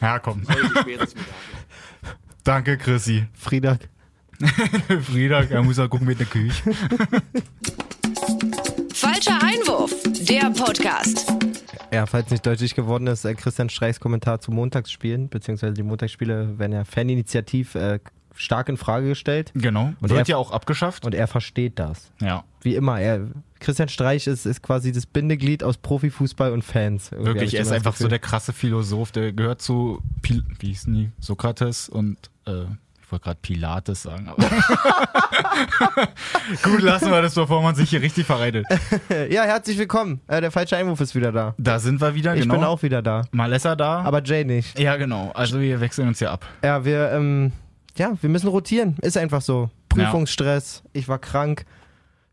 Ja, komm. Mit Danke, Chrissy. Friedag. Frieda, er muss auch gucken mit der Küche. Falscher Einwurf, der Podcast. Ja, falls nicht deutlich geworden ist, äh, Christian Streichs Kommentar zu Montagsspielen, beziehungsweise die Montagsspiele werden ja faninitiativ äh, stark in Frage gestellt. Genau. Und Wird er- ja auch abgeschafft. Und er versteht das. ja. Wie immer, er, Christian Streich ist, ist quasi das Bindeglied aus Profifußball und Fans. Irgendwie Wirklich, ich er ist einfach so Gefühl. der krasse Philosoph, der gehört zu, Pil wie hießen die, Sokrates und, äh, ich wollte gerade Pilates sagen, aber. Gut, lassen wir das, bevor man sich hier richtig verreitet. Ja, herzlich willkommen. Äh, der falsche Einwurf ist wieder da. Da sind wir wieder, Ich genau. bin auch wieder da. Malessa da. Aber Jay nicht. ja, genau. Also wir wechseln uns hier ab. Ja, wir, ähm, ja, wir müssen rotieren. Ist einfach so. Prüfungsstress. Ich war krank.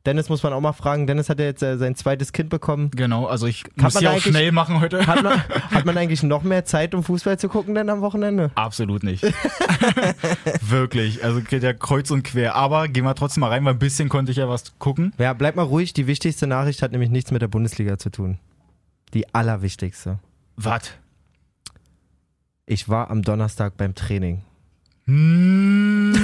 Dennis muss man auch mal fragen. Dennis hat ja jetzt äh, sein zweites Kind bekommen. Genau, also ich Kann muss hier auch schnell machen heute. Hat man, hat man eigentlich noch mehr Zeit, um Fußball zu gucken denn am Wochenende? Absolut nicht. Wirklich. Also geht ja kreuz und quer. Aber gehen wir trotzdem mal rein, weil ein bisschen konnte ich ja was gucken. Ja, bleib mal ruhig. Die wichtigste Nachricht hat nämlich nichts mit der Bundesliga zu tun. Die allerwichtigste. Was? Ich war am Donnerstag beim Training. Niemals.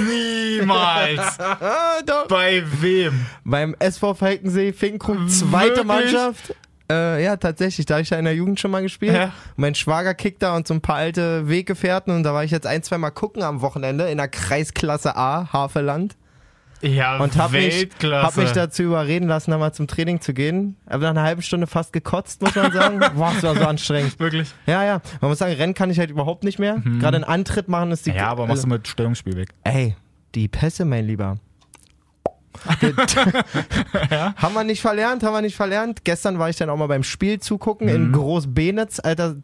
Ah. Bei wem? Beim SV Falkensee Finkenkrug, zweite Wirklich? Mannschaft. Äh, ja, tatsächlich. Da habe ich ja in der Jugend schon mal gespielt. Ja. Mein Schwager kickt da und so ein paar alte Weggefährten. Und da war ich jetzt ein, zwei Mal gucken am Wochenende in der Kreisklasse A, Havelland. Ja, Und habe mich, hab mich dazu überreden lassen, da mal zum Training zu gehen. Aber nach einer halben Stunde fast gekotzt, muss man sagen. Boah, es war so anstrengend. Wirklich? Ja, ja. Man muss sagen, Rennen kann ich halt überhaupt nicht mehr. Gerade einen Antritt machen ist die. Ja, aber machst du mit Stellungsspiel weg. Ey, die Pässe, mein Lieber. Haben wir nicht verlernt, haben wir nicht verlernt. Gestern war ich dann auch mal beim Spiel zugucken in Groß-Benitz. Alter,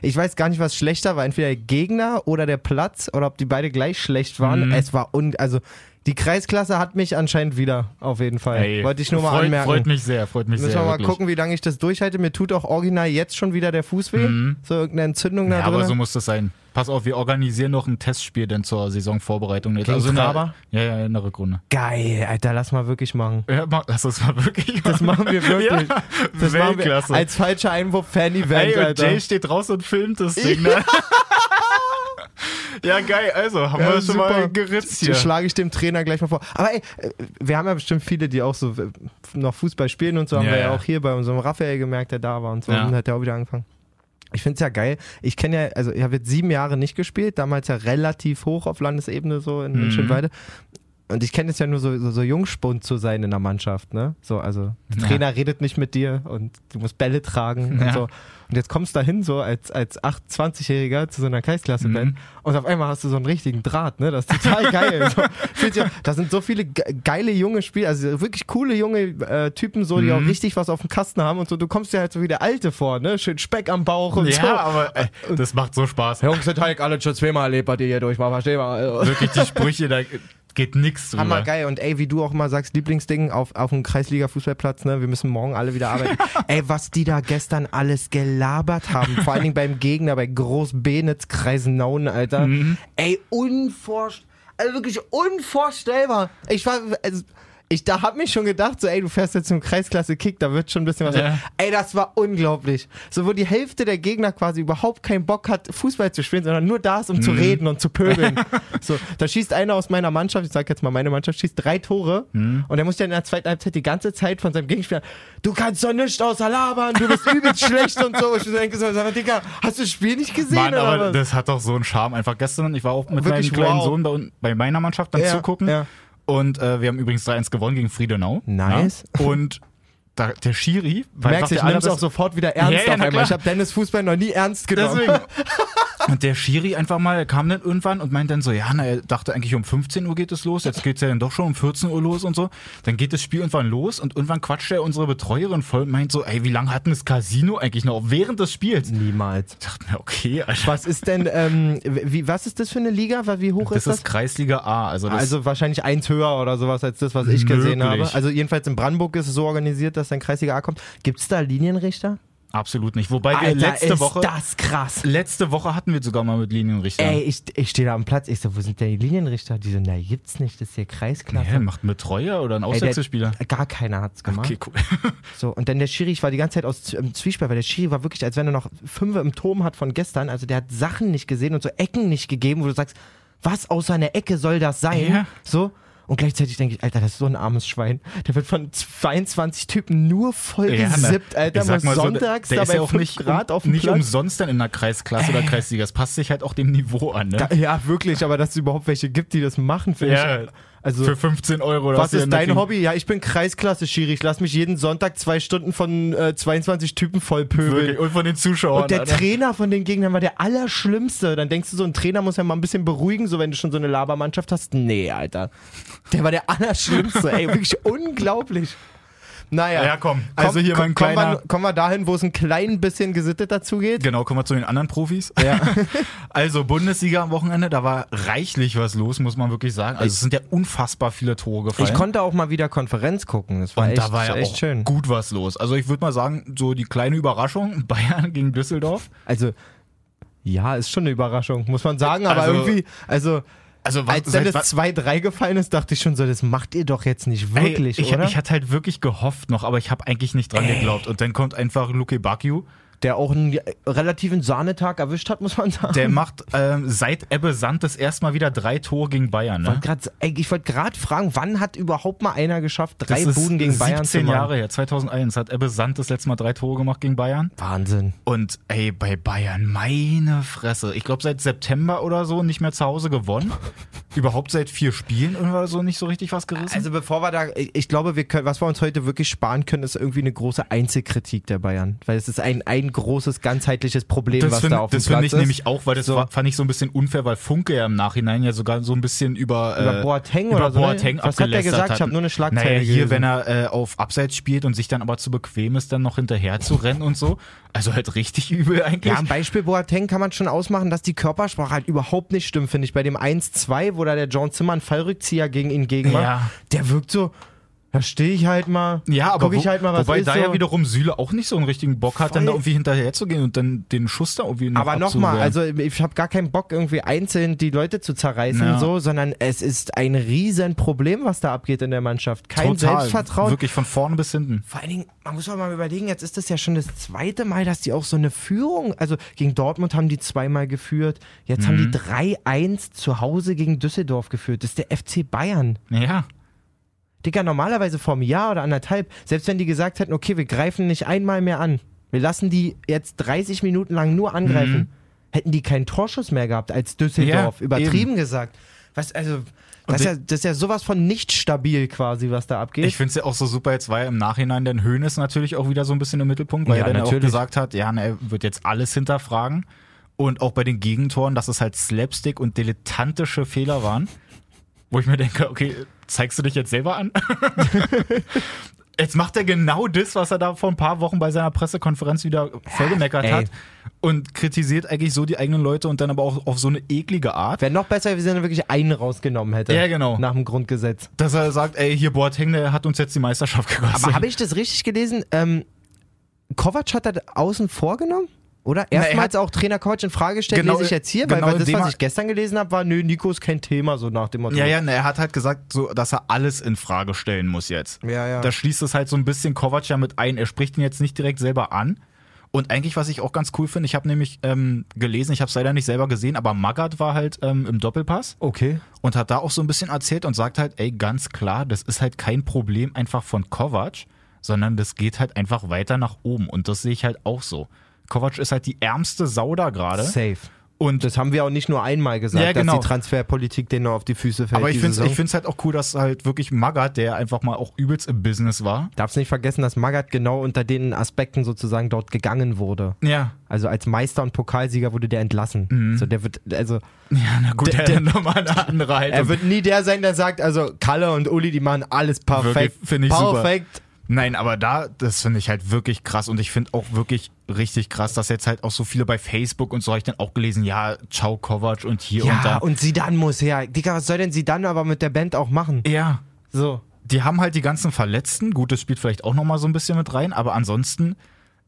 ich weiß gar nicht, was schlechter war. Entweder der Gegner oder der Platz oder ob die beide gleich schlecht waren. Es war un... Also, die Kreisklasse hat mich anscheinend wieder, auf jeden Fall. Ey, Wollte ich nur mal freut, anmerken. Freut mich sehr, freut mich Müssen sehr. wir mal wirklich. gucken, wie lange ich das durchhalte. Mir tut auch original jetzt schon wieder der Fuß weh. So irgendeine Entzündung da Ja, aber drin. so muss das sein. Pass auf, wir organisieren noch ein Testspiel denn zur Saisonvorbereitung. Gegen also in der, ja, ja, in der Rückrunde. Geil, Alter, lass mal wirklich machen. Ja, mach, lass das mal wirklich Das machen wir wirklich. Ja, das machen wir Weltklasse. als falscher Einwurf Fan-Event, Ey, und Alter. Jay steht draußen und filmt das Ding. Ne? Ja, geil. Also, haben Ja, wir schon mal geritzt hier. schlage ich dem Trainer gleich mal vor. Aber ey, äh, wir haben ja bestimmt viele, die auch so äh, noch Fußball spielen und so. Haben Ja, wir ja auch hier bei unserem Raphael gemerkt, der da war und so. Ja. Und hat ja auch wieder angefangen. Ich finde es ja geil. Ich kenne ja, also ich habe jetzt sieben Jahre nicht gespielt, damals ja relativ hoch auf Landesebene so in, Mhm. Schönweide. Und ich kenne es ja nur so, so, so Jungspund zu sein in der Mannschaft, ne? So, also der Ja. Trainer redet nicht mit dir und du musst Bälle tragen und Ja. so. Und jetzt kommst du da hin so als, als 8-, 20-Jähriger zu so einer Kreisklasse-Band Mhm. und auf einmal hast du so einen richtigen Draht, ne? Das ist total geil. so, da sind so viele ge geile junge Spieler, also wirklich coole junge äh, Typen, so, die Mhm. auch richtig was auf dem Kasten haben und so. Du kommst dir halt so wie der Alte vor, ne? Schön Speck am Bauch und so. Ja, aber ey, das macht so Spaß. Jungs, das habe ich alle schon zweimal erlebt, ihr hier durch mal, versteh mal. Wirklich die Sprüche, da geht nix drüber. Hammergeil. Und ey, wie du auch immer sagst, Lieblingsding auf, auf dem Kreisliga-Fußballplatz, ne? Wir müssen morgen alle wieder arbeiten. ey, was die da gestern alles gelabert haben. Vor allen Dingen beim Gegner, bei Groß-Benitz, Kreisenauen, Alter. Mhm. Ey, unvorstellbar. Also wirklich unvorstellbar. Ich war, also, ich da hab mich schon gedacht, so, ey, du fährst jetzt zum Kreisklasse Kick, da wird schon ein bisschen was. Ja. Ey, das war unglaublich. So, wo die Hälfte der Gegner quasi überhaupt keinen Bock hat, Fußball zu spielen, sondern nur da ist, um Mhm. zu reden und zu pöbeln. so, da schießt einer aus meiner Mannschaft, ich sag jetzt mal meine Mannschaft, schießt drei Tore Mhm. und er muss ja in der zweiten Halbzeit die ganze Zeit von seinem Gegenspieler, du kannst doch nichts außer labern, du bist übelst schlecht und so. Ich denke so, sag mal, Digga, hast du das Spiel nicht gesehen Mann, oder aber was? das hat doch so einen Charme. Einfach gestern, ich war auch mit Wirklich, meinem kleinen wow. Sohn bei, bei meiner Mannschaft dann Ja, zugucken. ja. Und äh, wir haben übrigens 3-1 gewonnen gegen Friedenau. Nice. Ja. Und da, der Schiri Du war merkst, einfach ich nimm's auch sofort wieder ernst Ja, ja, auf einmal. Ich habe Dennis Fußball noch nie ernst genommen. Und der Schiri einfach mal kam dann irgendwann und meint dann so, ja, na, er dachte eigentlich um 15 Uhr geht es los, jetzt geht's ja dann doch schon um 14 Uhr los und so. Dann geht das Spiel irgendwann los und irgendwann quatscht er unsere Betreuerin voll und meint so, ey, wie lange hat denn das Casino eigentlich noch während des Spiels? Niemals. Ich dachte mir, okay, Alter. Was ist denn, ähm, wie, was ist das für eine Liga? Wie hoch Das ist das? ist Kreisliga A, also das Also wahrscheinlich eins höher oder sowas als das, was ich gesehen Möglich. habe. Also jedenfalls in Brandenburg ist es so organisiert, dass dann Kreisliga A kommt. Gibt es da Linienrichter? absolut nicht. Wobei wir Alter, letzte ist Woche, das krass. letzte Woche hatten wir sogar mal mit Linienrichter. Ey, ich, ich stehe da am Platz, ich so, wo sind denn die Linienrichter? Die so, na, gibt's nicht, das ist hier Kreisklasse. Ja, macht ein Betreuer oder ein Auswechselspieler? Gar keiner hat's gemacht. Okay, cool. So, und dann der Schiri, ich war die ganze Zeit aus im Zwiespalt, weil der Schiri war wirklich, als wenn er noch fünf im Turm hat von gestern. Also der hat Sachen nicht gesehen und so Ecken nicht gegeben, wo du sagst, was aus seiner Ecke soll das sein? Ja. So. Und gleichzeitig denke ich, Alter, das ist so ein armes Schwein. Der wird von 22 Typen nur voll Ja, ne. gesippt, Alter. Ich sag mal mal so, sonntags der ist dabei ja auch 5 nicht, Grad auf dem nicht Platz. umsonst dann in der Kreisklasse oder Kreisliga. Es passt sich halt auch dem Niveau an. Ne? Da, ja, wirklich, aber dass es überhaupt welche gibt, die das machen, finde Ja, ich. Also, Für 15 Euro. oder was ist dein Hobby? Ja, ich bin Kreisklasse, Schiri. Ich lass mich jeden Sonntag zwei Stunden von äh, 22 Typen voll pöbeln. Wirklich. Und von den Zuschauern. Und der Alter. Trainer von den Gegnern war der Allerschlimmste. Dann denkst du, so ein Trainer muss ja mal ein bisschen beruhigen, so wenn du schon so eine Labermannschaft hast. Nee, Alter. Der war der Allerschlimmste, ey. Wirklich unglaublich. Naja. Ja, komm. Also hier mein kommen kleiner- wir, kommen wir dahin, wo es ein klein bisschen gesitteter zugeht. Genau, kommen wir zu den anderen Profis. Ja. Also Bundesliga am Wochenende, da war reichlich was los, muss man wirklich sagen. Also es sind ja unfassbar viele Tore gefallen. Ich konnte auch mal wieder Konferenz gucken. Das war und echt, da war ja echt auch schön. gut was los. Also ich würde mal sagen, so die kleine Überraschung, Bayern gegen Düsseldorf. Also, ja, ist schon eine Überraschung, muss man sagen. Aber Also- irgendwie, also, Also was, als dann das 2-3 gefallen ist, dachte ich schon so, das macht ihr doch jetzt nicht Ey, wirklich, ich, oder? ich hatte halt wirklich gehofft noch, aber ich habe eigentlich nicht dran geglaubt. Und dann kommt einfach Luke Bakio. Der auch einen relativen Sahnetag erwischt hat, muss man sagen. Der macht ähm, seit Ebbe Sand das erste Mal wieder drei Tore gegen Bayern. Ne? Wollt grad, ich wollte gerade fragen, wann hat überhaupt mal einer geschafft, drei Das Buden gegen Bayern zu 17 machen? Jahre her, 2001 hat Ebbe Sand das letzte Mal drei Tore gemacht gegen Bayern. Wahnsinn. Und ey, bei Bayern, meine Fresse. Ich glaube, seit September oder so nicht mehr zu Hause gewonnen. Überhaupt seit vier Spielen oder so nicht so richtig was gerissen. Also bevor wir da, ich glaube, wir können, was wir uns heute wirklich sparen können, ist irgendwie eine große Einzelkritik der Bayern, weil es ist ein, ein großes ganzheitliches Problem, das was finde da auf dem das find Platz ich nämlich auch, weil das So. fand ich so ein bisschen unfair, weil Funke ja im Nachhinein ja sogar so ein bisschen über, Über äh, Boateng über oder so, ne? Boateng Was hat der abgelästert gesagt? Ich habe nur eine Schlagzeile Naja, hier, gelesen. wenn er äh, auf Abseits spielt und sich dann aber zu bequem ist, dann noch hinterher zu rennen und so. Also halt richtig übel eigentlich. Ja, am Beispiel Boateng kann man schon ausmachen, dass die Körpersprache halt überhaupt nicht stimmt, finde ich. Bei dem 1-2, wo da der John Zimmer einen Fallrückzieher gegen ihn gegen war, Ja. der wirkt so, da stehe ich halt mal, Ja, aber guck ich halt mal, was wobei da so. ja wiederum Süle auch nicht so einen richtigen Bock hat, dann Voll. da irgendwie hinterher zu gehen und dann den Schuss da irgendwie noch Aber nochmal, also ich habe gar keinen Bock, irgendwie einzeln die Leute zu zerreißen, Ja. so, sondern es ist ein riesen Problem, was da abgeht in der Mannschaft. Kein Total. Selbstvertrauen. Wirklich von vorne bis hinten. Vor allen Dingen, man muss doch mal überlegen, jetzt ist das ja schon das zweite Mal, dass die auch so eine Führung, also gegen Dortmund haben die zweimal geführt, jetzt haben die Mhm. 3-1 zu Hause gegen Düsseldorf geführt. Das ist der FC Bayern. Ja. Digga, normalerweise vor einem Jahr oder anderthalb, selbst wenn die gesagt hätten, okay, wir greifen nicht einmal mehr an, wir lassen die jetzt 30 Minuten lang nur angreifen, Mhm. hätten die keinen Torschuss mehr gehabt als Düsseldorf. Ja, Übertrieben gesagt. Was, also, das ist, ja, das ist ja sowas von nicht stabil quasi, was da abgeht. Ich finde es ja auch so super, jetzt war ja im Nachhinein dann Hoeneß natürlich auch wieder so ein bisschen im Mittelpunkt, weil Ja, er dann natürlich. auch gesagt hat, ja, ne, er wird jetzt alles hinterfragen. Und auch bei den Gegentoren, dass es halt Slapstick und dilettantische Fehler waren. Wo ich mir denke, okay, zeigst du dich jetzt selber an? Jetzt macht er genau das, was er da vor ein paar Wochen bei seiner Pressekonferenz wieder vollgemeckert hat und kritisiert eigentlich so die eigenen Leute und dann aber auch auf so eine eklige Art. Wäre noch besser, wenn er wirklich einen rausgenommen hätte. Ja, genau. Nach dem Grundgesetz. Dass er sagt, ey, hier Boateng, der hat uns jetzt die Meisterschaft gekostet. Aber habe ich das richtig gelesen? Ähm, Kovac hat das außen vorgenommen? Oder? er Erstmals auch Trainer Kovac in Frage gestellt, Genau, lese ich jetzt hier, genau, weil, weil das, was er- ich gestern gelesen habe, war, nö, Nico ist kein Thema, so nach dem Motto. Ja, ja, ne, er hat halt gesagt, so, dass er alles in Frage stellen muss jetzt. Ja, ja. Da schließt es halt so ein bisschen Kovac ja mit ein. Er spricht ihn jetzt nicht direkt selber an. Und eigentlich, was ich auch ganz cool finde, ich habe nämlich ähm, gelesen, ich habe es leider nicht selber gesehen, aber Magath war halt ähm, im Doppelpass Okay. und hat da auch so ein bisschen erzählt und sagt halt, ey, ganz klar, das ist halt kein Problem einfach von Kovac, sondern das geht halt einfach weiter nach oben. Und das sehe ich halt auch so. Kovac ist halt die ärmste Sau da gerade. Safe. Und Das haben wir auch nicht nur einmal gesagt, Ja, genau. dass die Transferpolitik denen auf die Füße fällt. aber ich finde es halt auch cool, dass halt wirklich Magath, der einfach mal auch übelst im Business war. Darfst nicht vergessen, dass Magath genau unter den Aspekten sozusagen dort gegangen wurde. Ja. Also als Meister und Pokalsieger wurde der entlassen. Mhm. So, der wird, also, Ja, na gut, Der- der, der nochmal eine andere Haltung. er wird nie der sein, der sagt, also Kalle und Uli, die machen alles perfekt. Finde ich super. perfekt. Nein, aber da, das finde ich halt wirklich krass und ich finde auch wirklich richtig krass, dass jetzt halt auch so viele bei Facebook und so habe ich dann auch gelesen, ja, ciao Kovac und hier und Ja, da. und Sidan muss her. Digga, was soll denn Sidan aber mit der Band auch machen? ja, So. die haben halt die ganzen Verletzten, gut, das spielt vielleicht auch nochmal so ein bisschen mit rein, aber ansonsten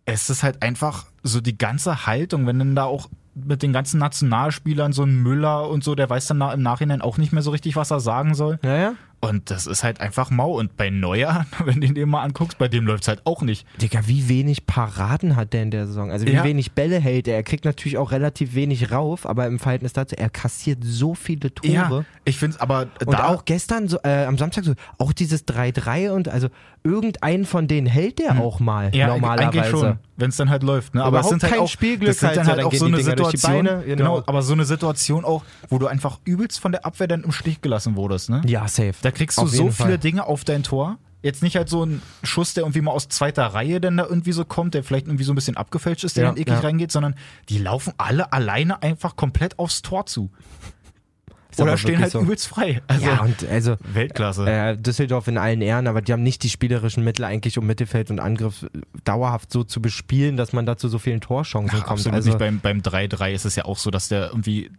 es ist halt einfach so die ganze Haltung, wenn dann da auch mit den ganzen Nationalspielern so ein Müller und so, der weiß dann im Nachhinein auch nicht mehr so richtig, was er sagen soll. Ja, ja. Und das ist halt einfach mau. Und bei Neuer, wenn du den mal anguckst, bei dem läuft's halt auch nicht. Digga, wie wenig Paraden hat der in der Saison? Also wie Ja. wenig Bälle hält er? Er kriegt natürlich auch relativ wenig rauf, aber im Verhältnis dazu, er kassiert so viele Tore. Ja, ich finde es aber Und da auch gestern, so, äh, am Samstag, so, auch dieses 3-3 und also irgendeinen von denen hält der auch mal Hm. ja, normalerweise. eigentlich schon, wenn es dann halt läuft. Ne? Aber es sind halt kein auch, Spielglück das sind halt dann halt dann auch so eine Dinger Situation, Beine, genau. genau, aber so eine Situation auch, wo du einfach übelst von der Abwehr dann im Stich gelassen wurdest. Ne? Ja, safe. Da kriegst du so jeden viele Fall. Dinge auf dein Tor. Jetzt nicht halt so ein Schuss, der irgendwie mal aus zweiter Reihe dann da irgendwie so kommt, der vielleicht irgendwie so ein bisschen abgefälscht ist, der Ja, dann eklig ja. reingeht, sondern die laufen alle alleine einfach komplett aufs Tor zu. Ist Oder stehen halt so. übelst frei. Also ja, und also Weltklasse. äh, Düsseldorf in allen Ehren, aber die haben nicht die spielerischen Mittel eigentlich, um Mittelfeld und Angriff dauerhaft so zu bespielen, dass man da zu so vielen Torchancen Ach, kommt. absolut also, nicht. Beim, beim 3-3 ist es ja auch so, dass der irgendwie,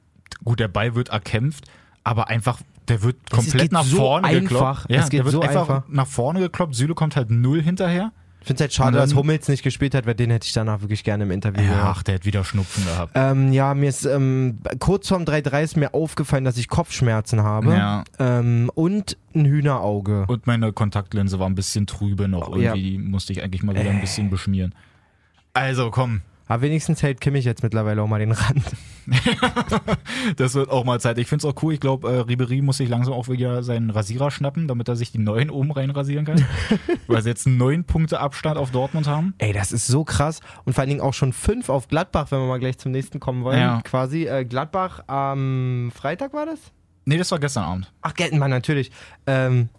gut, der Ball wird erkämpft, aber einfach, der wird komplett nach so vorne einfach. gekloppt. Ja, Es geht der wird so einfach, einfach. nach vorne gekloppt. Süle kommt halt null hinterher. ich finde es halt schade, dass Hummels nicht gespielt hat, weil den hätte ich danach wirklich gerne im Interview Ja, gehört. ach, der hat wieder Schnupfen gehabt. Ähm, ja, mir ist ähm, kurz vorm 3-3 ist mir aufgefallen, dass ich Kopfschmerzen habe Ja. ähm, und ein Hühnerauge. Und meine Kontaktlinse war ein bisschen trübe noch. Oh, ja. Irgendwie die musste ich eigentlich mal wieder ein bisschen beschmieren. Also komm, Aber wenigstens hält Kimmich jetzt mittlerweile auch mal den Rand. das wird auch mal Zeit. Ich finde es auch cool. Ich glaube, äh, Ribery muss sich langsam auch wieder seinen Rasierer schnappen, damit er sich die neuen oben rein rasieren kann. Weil sie jetzt neun Punkte Abstand auf Dortmund haben. Ey, das ist so krass. Und vor allen Dingen auch schon fünf auf Gladbach, wenn wir mal gleich zum nächsten kommen wollen. Ja. Quasi äh, Gladbach am Freitag war das? Nee, das war gestern Abend. Ach, Geltenmann, natürlich. Ähm,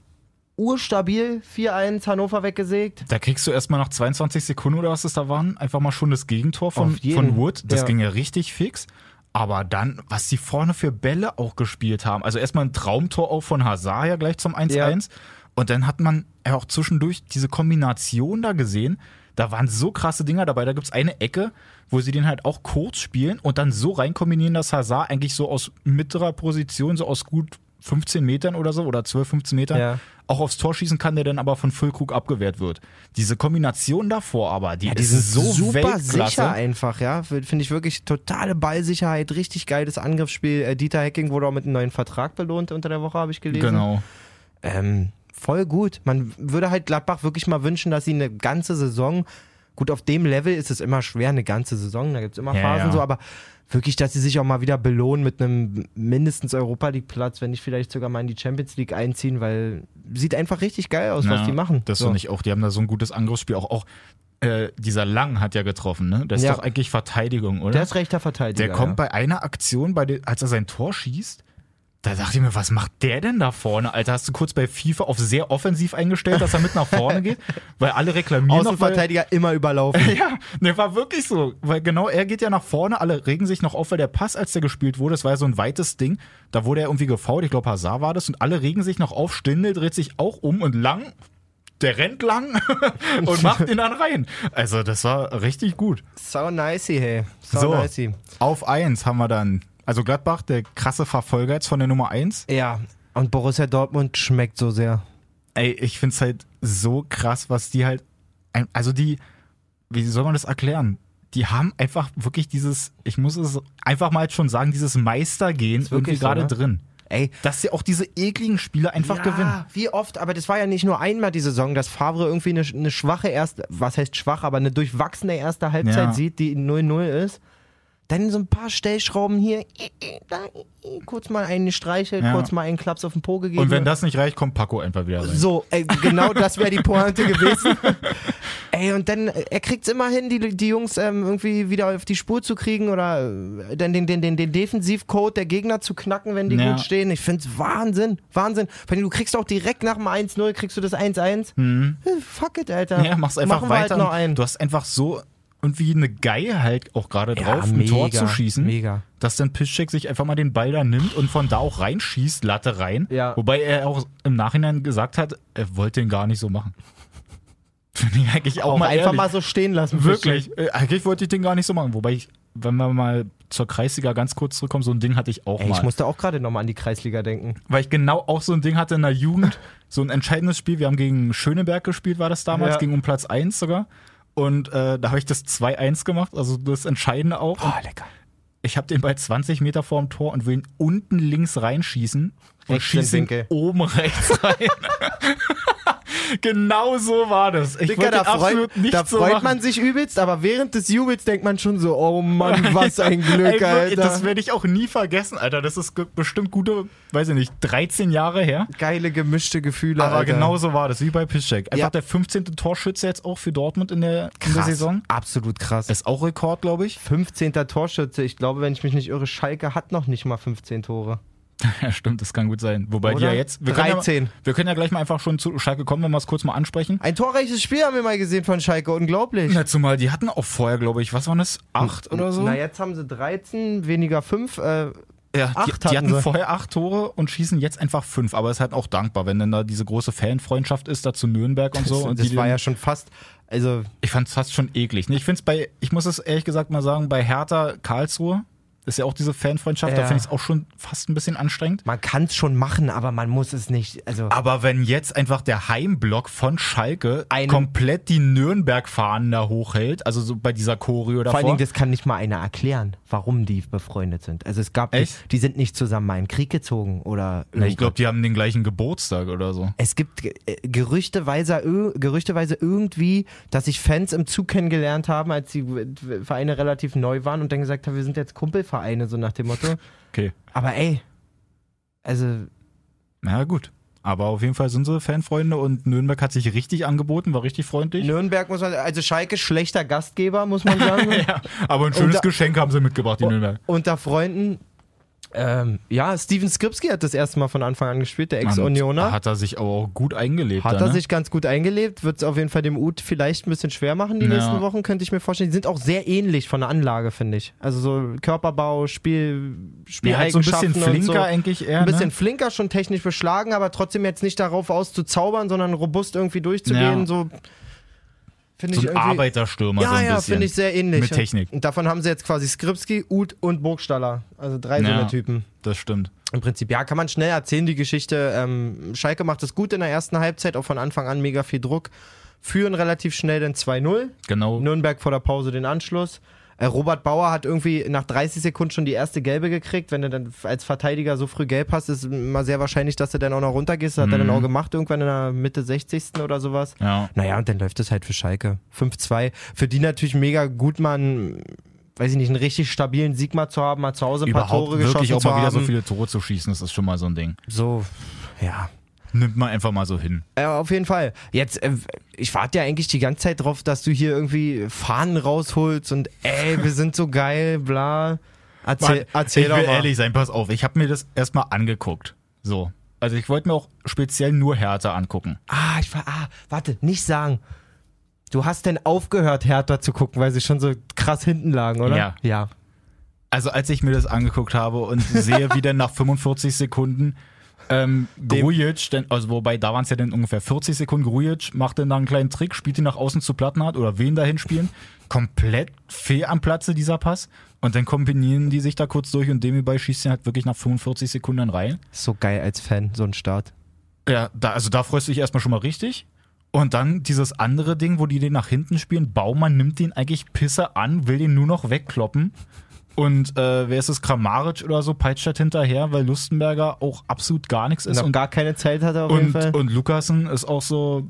urstabil, 4-1 Hannover weggesägt. Da kriegst du erstmal nach 22 Sekunden oder was es da waren, einfach mal schon das Gegentor von, von Wood. Das Ja. ging ja richtig fix. Aber dann, was die vorne für Bälle auch gespielt haben. Also erstmal ein Traumtor auch von Hazard ja gleich zum 1-1. Und dann hat man ja auch zwischendurch diese Kombination da gesehen. Da waren so krasse Dinger dabei. Da gibt's eine Ecke, wo sie den halt auch kurz spielen und dann so rein kombinieren, dass Hazard eigentlich so aus mittlerer Position, so aus gut 15 Metern oder so oder 12, 15 Metern Ja. auch aufs Tor schießen kann, der dann aber von Füllkrug abgewehrt wird. Diese Kombination davor aber, die, Die ist sind so super Weltklasse. sicher einfach, ja. Finde ich wirklich totale Ballsicherheit, richtig geiles Angriffsspiel. Äh, Dieter Hecking wurde auch mit einem neuen Vertrag belohnt unter der Woche, habe ich gelesen. Genau. Ähm, voll gut. Man würde halt Gladbach wirklich mal wünschen, dass sie eine ganze Saison, gut, auf dem Level ist es immer schwer, eine ganze Saison, da gibt es immer Ja, Phasen ja. so, aber wirklich, dass sie sich auch mal wieder belohnen mit einem mindestens Europa League Platz, wenn nicht vielleicht sogar mal in die Champions League einziehen, weil sieht einfach richtig geil aus, was Ja, die machen. Das so. finde ich auch. Die haben da so ein gutes Angriffsspiel. Auch, auch äh, dieser Lang hat ja getroffen, ne? Das ist Ja. doch eigentlich Verteidigung, oder? Der ist rechter Verteidiger. Der kommt ja. bei einer Aktion, bei der, als er sein Tor schießt, da dachte ich mir, was macht der denn da vorne? Alter, hast du kurz bei FIFA auf sehr offensiv eingestellt, dass er mit nach vorne geht? Weil alle reklamieren noch, weil, Außenverteidiger immer überlaufen. Ja, ne, war wirklich so. Weil genau, er geht ja nach vorne, alle regen sich noch auf, weil der Pass, als der gespielt wurde, das war ja so ein weites Ding, da wurde er irgendwie gefault, ich glaube Hazard war das, und alle regen sich noch auf, Stindel dreht sich auch um und lang, der rennt lang und macht ihn dann rein. Also das war richtig gut. so nicey, hey. So, So. nicey. Auf eins haben wir dann, also Gladbach, der krasse Verfolger jetzt von der Nummer eins. Ja, und Borussia Dortmund schmeckt so sehr. Ey, ich find's halt so krass, was die halt, also die, wie soll man das erklären? Die haben einfach wirklich dieses, ich muss es einfach mal schon sagen, dieses Meistergehen irgendwie gerade so, ne? drin. Ey, Dass sie auch diese ekligen Spiele einfach ja, gewinnen. Wie oft, aber das war ja nicht nur einmal die Saison, dass Favre irgendwie eine, eine schwache erste, was heißt schwach, aber eine durchwachsene erste Halbzeit Ja. sieht, die 0-0 ist. Dann so ein paar Stellschrauben hier, kurz mal eine Streiche, Ja. kurz mal einen Klaps auf den Po gegeben. Und wenn das nicht reicht, kommt Paco einfach wieder rein. so, ey, genau das wäre die Pointe gewesen. Ey, und dann, er kriegt es immer hin, die, die Jungs ähm, irgendwie wieder auf die Spur zu kriegen oder äh, dann den, den, den, den Defensivcode der Gegner zu knacken, wenn die Ja. gut stehen. Ich find's Wahnsinn, Wahnsinn. Vor allem, du kriegst auch direkt nach dem 1-0, kriegst du das 1-1. Äh, Fuck it, Alter. Mhm. Ja, mach's einfach Machen wir weiter. Halt noch einen. Du hast einfach so irgendwie eine Geier halt auch gerade Ja, drauf, ein mega, Tor zu schießen. mega. Dass dann Piszczek sich einfach mal den Ball da nimmt und von da auch reinschießt, Latte rein. Ja. Wobei er auch im Nachhinein gesagt hat, er wollte den gar nicht so machen. Finde ich eigentlich auch, auch mal einfach ehrlich. mal so stehen lassen. Wirklich. Äh, Eigentlich wollte ich den gar nicht so machen. Wobei ich, wenn wir mal zur Kreisliga ganz kurz zurückkommen, so ein Ding hatte ich auch Ey, mal. ich musste auch gerade nochmal an die Kreisliga denken. weil ich genau auch so ein Ding hatte in der Jugend. so ein entscheidendes Spiel. Wir haben gegen Schöneberg gespielt, war das damals, Ja. ging um Platz 1 sogar. Und äh, da habe ich das 2-1 gemacht, also das Entscheidende auch. Oh, lecker. ich habe den Ball 20 Meter vorm Tor und will ihn unten links reinschießen und schieße oben rechts rein. genau so war das. Ich wollte da, freut, nicht da so freut machen. man sich übelst, aber während des Jubels denkt man schon so, oh Mann, was ein Glück, Ey, Alter. Das werde ich auch nie vergessen, Alter. Das ist bestimmt gute, weiß ich nicht, 13 Jahre her. Geile gemischte Gefühle, Aber Alter. genau so war das, wie bei Piszczek. Einfach Ja. der 15. Torschütze jetzt auch für Dortmund in der, in der krass. Saison. Absolut krass. Ist auch Rekord, glaube ich. 15. Torschütze. Ich glaube, wenn ich mich nicht irre, Schalke hat noch nicht mal 15 Tore. Ja, stimmt, das kann gut sein. Wobei die Oder? ja jetzt. Wir können ja, 13. wir können ja gleich mal einfach schon zu Schalke kommen, wenn wir es kurz mal ansprechen. Ein torreiches Spiel haben wir mal gesehen von Schalke. Unglaublich. Na, zumal die hatten auch vorher, glaube ich, was waren das? Acht oder so? Na, jetzt haben sie 13, weniger 5. Äh, ja, die, acht die hatten hatten sie. vorher acht Tore und schießen jetzt einfach fünf. Aber es ist halt auch dankbar, wenn dann da diese große Fanfreundschaft ist, da zu Nürnberg und so. das und das die war ja schon fast. Also, Ich fand es fast schon eklig. Ich finde es bei, ich muss es ehrlich gesagt mal sagen, bei Hertha Karlsruhe ist ja auch diese Fanfreundschaft, da Ja. finde ich es auch schon fast ein bisschen anstrengend. man kann es schon machen, aber man muss es nicht. Also, Aber wenn jetzt einfach der Heimblock von Schalke komplett die Nürnberg-Fahnen da hochhält, also so bei dieser Choreo vor davor. allen Dingen, das kann nicht mal einer erklären, warum die befreundet sind. Also, es gab. Die, die sind nicht zusammen mal in den Krieg gezogen oder. Na, ich glaube, die haben den gleichen Geburtstag oder so. Es gibt äh, gerüchteweise, gerüchteweise irgendwie, dass sich Fans im Zug kennengelernt haben, als die äh, Vereine relativ neu waren und dann gesagt haben, wir sind jetzt Kumpelvereine, so nach dem Motto. Okay. Aber ey, also Na gut. Aber auf jeden Fall sind sie Fanfreunde und Nürnberg hat sich richtig angeboten, war richtig freundlich. Nürnberg muss man, also Schalke schlechter Gastgeber, muss man sagen. Ja, aber ein schönes da- Geschenk haben sie mitgebracht, die Nürnberg. Unter Freunden. Ähm, ja, Steven Skripski hat das erste Mal von Anfang an gespielt, der Ex-Unioner. Hat er sich aber auch gut eingelebt. Hat da, er ne? sich ganz gut eingelebt, wird es auf jeden Fall dem Ut vielleicht ein bisschen schwer machen die Ja. nächsten Wochen, könnte ich mir vorstellen. Die sind auch sehr ähnlich von der Anlage, finde ich. Also so Körperbau, Spiel, Ja, halt so ein Spieleigenschaften bisschen flinker so. eigentlich eher. Ein bisschen ne? flinker, schon technisch beschlagen, aber trotzdem jetzt nicht darauf auszuzaubern, sondern robust irgendwie durchzugehen. Ja. So finde So ich ein. Arbeiterstürmer ja, so ein ja, finde ich sehr ähnlich. Mit Technik. Und davon haben sie jetzt quasi Skripski, Ut und Burgstaller. Also drei so Ja. eine Typen. Das stimmt. Im Prinzip, ja, kann man schnell erzählen, die Geschichte. Ähm, Schalke macht es gut in der ersten Halbzeit, auch von Anfang an mega viel Druck. Führen relativ schnell den 2-0. Genau. Nürnberg vor der Pause den Anschluss. Äh, Robert Bauer hat irgendwie nach 30 Sekunden schon die erste gelbe gekriegt. Wenn du dann als Verteidiger so früh gelb hast, ist immer sehr wahrscheinlich, dass du dann auch noch runtergehst. Hat er dann auch gemacht, irgendwann in der Mitte 60. oder sowas. Ja. Naja, und dann läuft es halt für Schalke. 5-2. Für die natürlich mega gut, man, weiß ich nicht, einen richtig stabilen Sieg mal zu haben, mal zu Hause ein paar Überhaupt Tore geschossen wirklich auch zu mal wieder so viele Tore zu schießen, das ist schon mal so ein Ding. So, ja. Nimmt man einfach mal so hin. Ja, auf jeden Fall. Jetzt, äh, ich warte ja eigentlich die ganze Zeit drauf, dass du hier irgendwie Fahnen rausholst und ey, wir sind so geil, bla. Erzähl, Mann, erzähl ich doch will mal. ehrlich sein, pass auf, ich habe mir das erstmal angeguckt. So. Also ich wollte mir auch speziell nur Hertha angucken. Ah, ich war, ah, warte, nicht sagen. Du hast denn aufgehört, Hertha zu gucken, weil sie schon so krass hinten lagen, oder? Ja. Ja. Also als ich mir das angeguckt habe und sehe, wie dann nach 45 Sekunden ähm, Grujic, denn, also wobei da waren es ja dann ungefähr 40 Sekunden, Grujic macht dann da einen kleinen Trick, spielt ihn nach außen zu Plattenhardt oder wen dahin spielen. Komplett fehl am Platze dieser Pass. Und dann kombinieren die sich da kurz durch und Demi schießt ihn halt wirklich nach 45 Sekunden rein. So geil als Fan, so ein Start. Ja, da, also da freust du dich erstmal schon mal richtig. Und dann dieses andere Ding, wo die den nach hinten spielen. Baumann nimmt den eigentlich Pisse an, will den nur noch wegkloppen. Und äh, wer ist es? Kramaric oder so peitscht halt hinterher, weil Lustenberger auch absolut gar nichts ist. Noch Und, gar keine Zeit hatte auf jeden und, Fall. und Lukasen ist auch so.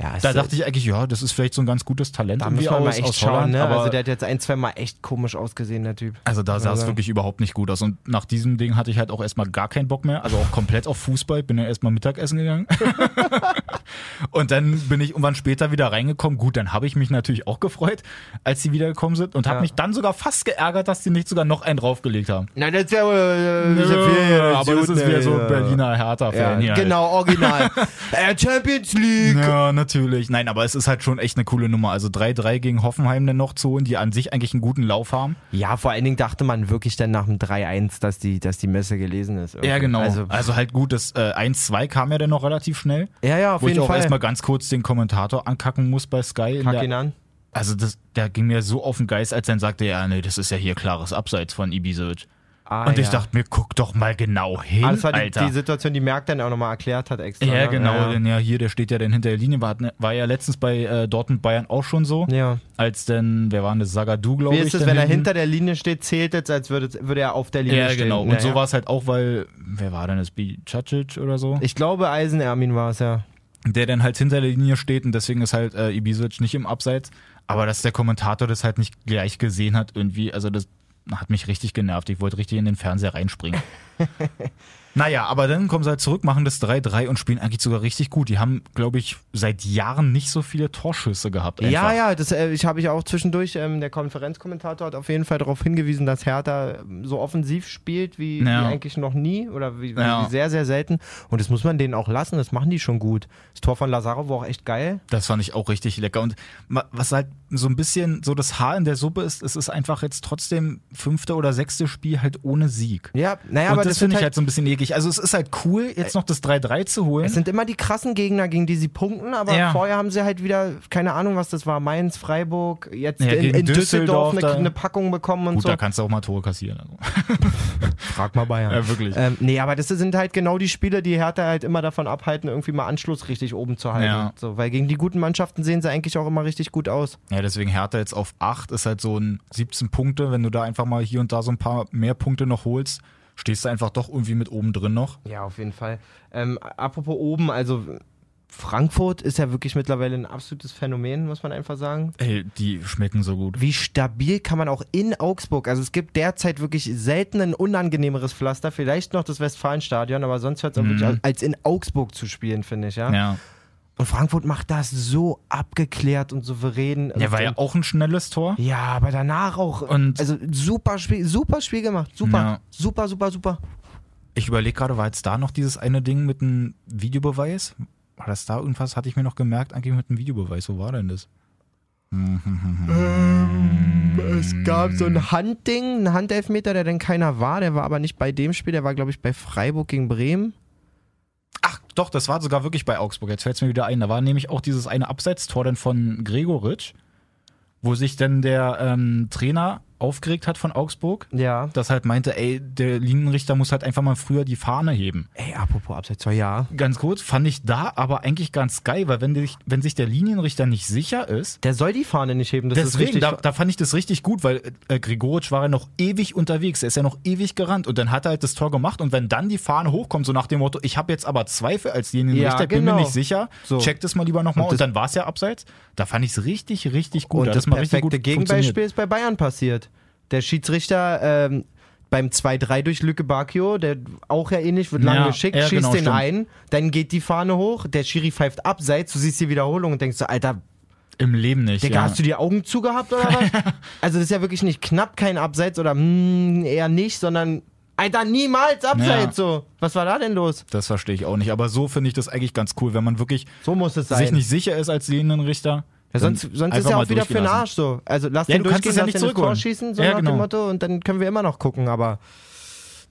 Ja, Da dachte ich eigentlich, ja, das ist vielleicht so ein ganz gutes Talent da muss man mal echt schauen, ne? Aber Also der hat jetzt ein, zwei Mal echt komisch ausgesehen, der Typ. Also da sah es Also- wirklich überhaupt nicht gut aus. Und nach diesem Ding hatte ich halt auch erstmal gar keinen Bock mehr. Also auch komplett auf Fußball. Bin ja erstmal Mittagessen gegangen. und dann bin ich irgendwann später wieder reingekommen. Gut, dann habe ich mich natürlich auch gefreut, als sie wiedergekommen sind. Und habe Ja. mich dann sogar fast geärgert, dass die nicht sogar noch einen draufgelegt haben. Nein, das ist ja, äh, das ist ja aber das ist wieder so ja. Berliner Hertha-Fan hier. Halt. genau, original. äh, Champions League. Ja, natürlich. Nein, aber es ist halt schon echt eine coole Nummer. Also 3-3 gegen Hoffenheim dann noch zu holen, die an sich eigentlich einen guten Lauf haben. Ja, vor allen Dingen dachte man wirklich dann nach dem 3-1, dass die, dass die Messe gelesen ist. irgendwie. Ja, genau. Also, Also, halt gut, das äh, 1-2 kam ja dann noch relativ schnell. ja, ja, auf Wo ich jeden auch Fall. erstmal ganz kurz den Kommentator ankacken muss bei Sky. In Kack ihn an. also das, der ging mir so auf den Geist, als er dann sagte, ja, nee, das ist ja hier klares Abseits von Ibisevic. Ah, und ich ja. dachte mir, guck doch mal genau hin, Ah, das war die, Alter. die Situation, die Merck dann auch nochmal erklärt hat extra. ja, ne? genau, Ja, denn ja hier, der steht ja dann hinter der Linie, war, war ja letztens bei äh, Dortmund Bayern auch schon so, ja. als denn, wer war denn das, Sagadu, glaube Wie ich. ist es, wenn er hinter der Linie steht, zählt es, als würde, würde er auf der Linie Ja, stehen. genau. Und Ja, so ja. war es halt auch, weil, wer war denn das, Bicacic oder so? Ich glaube, Eisen Ermin war es, ja. der dann halt hinter der Linie steht und deswegen ist halt äh, Ibisevic nicht im Abseits. Aber dass der Kommentator das halt nicht gleich gesehen hat, irgendwie, also das hat mich richtig genervt. Ich wollte richtig in den Fernseher reinspringen. naja, aber dann kommen sie halt zurück, machen das 3-3 und spielen eigentlich sogar richtig gut. Die haben, glaube ich, seit Jahren nicht so viele Torschüsse gehabt. Einfach. Ja, ja, das äh, ich habe ich auch zwischendurch, ähm, der Konferenzkommentator hat auf jeden Fall darauf hingewiesen, dass Hertha ähm, so offensiv spielt wie, Ja. wie eigentlich noch nie oder wie, Ja. wie sehr, sehr selten. Und das muss man denen auch lassen, das machen die schon gut. Das Tor von Lazaro war auch echt geil. Das fand ich auch richtig lecker. Und was halt so ein bisschen so das Haar in der Suppe ist, es ist einfach jetzt trotzdem fünfte oder sechste Spiel halt ohne Sieg. Ja, naja, und aber das, das, finde ich halt, halt so ein bisschen eklig. Also es ist halt cool, jetzt noch das 3-3 zu holen. es sind immer die krassen Gegner, gegen die sie punkten, aber Ja. vorher haben sie halt wieder, keine Ahnung, was das war, Mainz, Freiburg, jetzt Ja, in, in Düsseldorf, Düsseldorf eine, eine Packung bekommen und Gut, so. da kannst du auch mal Tore kassieren. Also. Frag mal Bayern. Ja, wirklich. Ähm, nee, aber das sind halt genau die Spiele, die Hertha halt immer davon abhalten, irgendwie mal Anschluss richtig oben zu halten. Ja. So, weil gegen die guten Mannschaften sehen sie eigentlich auch immer richtig gut aus. Ja, deswegen Hertha jetzt auf 8 ist halt so ein 17 Punkte. Wenn du da einfach mal hier und da so ein paar mehr Punkte noch holst, stehst du einfach doch irgendwie mit oben drin noch. Ja, auf jeden Fall. Ähm, apropos oben, also Frankfurt ist ja wirklich mittlerweile ein absolutes Phänomen, muss man einfach sagen. Ey, die schmecken so gut. Wie stabil kann man auch in Augsburg, also es gibt derzeit wirklich selten ein unangenehmeres Pflaster, vielleicht noch das Westfalenstadion, aber sonst hört es auch wirklich an, als in Augsburg zu spielen, finde ich, ja? Ja. Und Frankfurt macht das so abgeklärt und souverän. Ja, war und, ja auch ein schnelles Tor. Ja, aber danach auch. Und- also super Spiel, super Spiel gemacht. Super, Ja. super, super, super. Ich überlege gerade, war jetzt da noch dieses eine Ding mit einem Videobeweis? War das da irgendwas, hatte ich mir noch gemerkt, eigentlich mit einem Videobeweis. Wo war denn das? Es gab so ein Handding, ein Handelfmeter, der dann keiner war. Der war aber nicht bei dem Spiel, der war, glaube ich, bei Freiburg gegen Bremen. Ach, doch, das war sogar wirklich bei Augsburg. Jetzt fällt es mir wieder ein. Da war nämlich auch dieses eine Abseitstor dann von Gregoritsch, wo sich dann der ähm, Trainer aufgeregt hat von Augsburg, Ja. das halt meinte, ey, der Linienrichter muss halt einfach mal früher die Fahne heben. Ey, apropos Abseits, ja. Ganz kurz, fand ich da aber eigentlich ganz geil, weil wenn, dich, wenn sich der Linienrichter nicht sicher ist, Der soll die Fahne nicht heben, das ist Deswegen, richtig. da, da fand ich das richtig gut, weil äh, Gregoritsch war ja noch ewig unterwegs, er ist ja noch ewig gerannt und dann hat er halt das Tor gemacht und wenn dann die Fahne hochkommt, so nach dem Motto, ich habe jetzt aber Zweifel als Linienrichter, Ja, bin mir genau. nicht sicher, So. checkt es mal lieber nochmal Und und, das- dann war es ja abseits, da fand ich es richtig, richtig gut. und das es mal richtig perfekte gut Gegenbeispiel ist bei Bayern passiert. Der Schiedsrichter ähm, beim 2-3 durch Lücke Bacchio, der auch ja ähnlich, wird lang Ja, geschickt, ja, schießt genau, den stimmt. ein, dann geht die Fahne hoch, der Schiri pfeift abseits, du siehst die Wiederholung und denkst so, Alter, Im Leben nicht, Digga, ja. hast du die Augen zugehabt oder was? also das ist ja wirklich nicht knapp kein Abseits oder mm, eher nicht, sondern Alter, niemals Abseits so. Was war da denn los? das verstehe ich auch nicht, aber so finde ich das eigentlich ganz cool, wenn man wirklich So muss es sein. sich nicht sicher ist als Linienrichter. Ja, sonst sonst ist ja auch wieder für den Arsch so. Also lass Ja, den du kannst durchgehen, es ja lass nicht den Tor schießen, so Ja, nach genau. dem Motto und dann können wir immer noch gucken, aber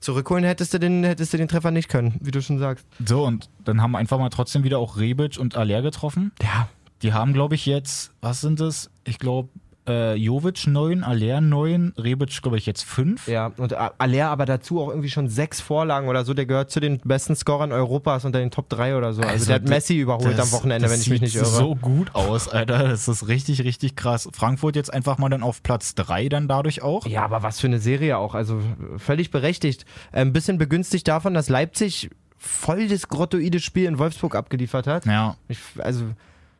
zurückholen hättest du den, hättest du den Treffer nicht können, wie du schon sagst. So, und dann haben einfach mal trotzdem wieder auch Rebic und Aller getroffen. Ja. Die haben, glaube ich, jetzt, was sind das? Ich glaube, äh, Jovic 9, Aller 9, Rebic, glaube ich, jetzt 5. Ja, und Aller aber dazu auch irgendwie schon sechs Vorlagen oder so. Der gehört zu den besten Scorern Europas unter den Top 3 oder so. Also, der hat das- Messi überholt das- am Wochenende, das wenn ich mich sieht nicht irre. so gut aus, Alter. Das ist richtig, richtig krass. Frankfurt jetzt einfach mal dann auf Platz 3 dann dadurch auch. Ja, aber was für eine Serie auch. Also völlig berechtigt. Ein bisschen begünstigt davon, dass Leipzig voll das grottoide Spiel in Wolfsburg abgeliefert hat. Ja. Ich, also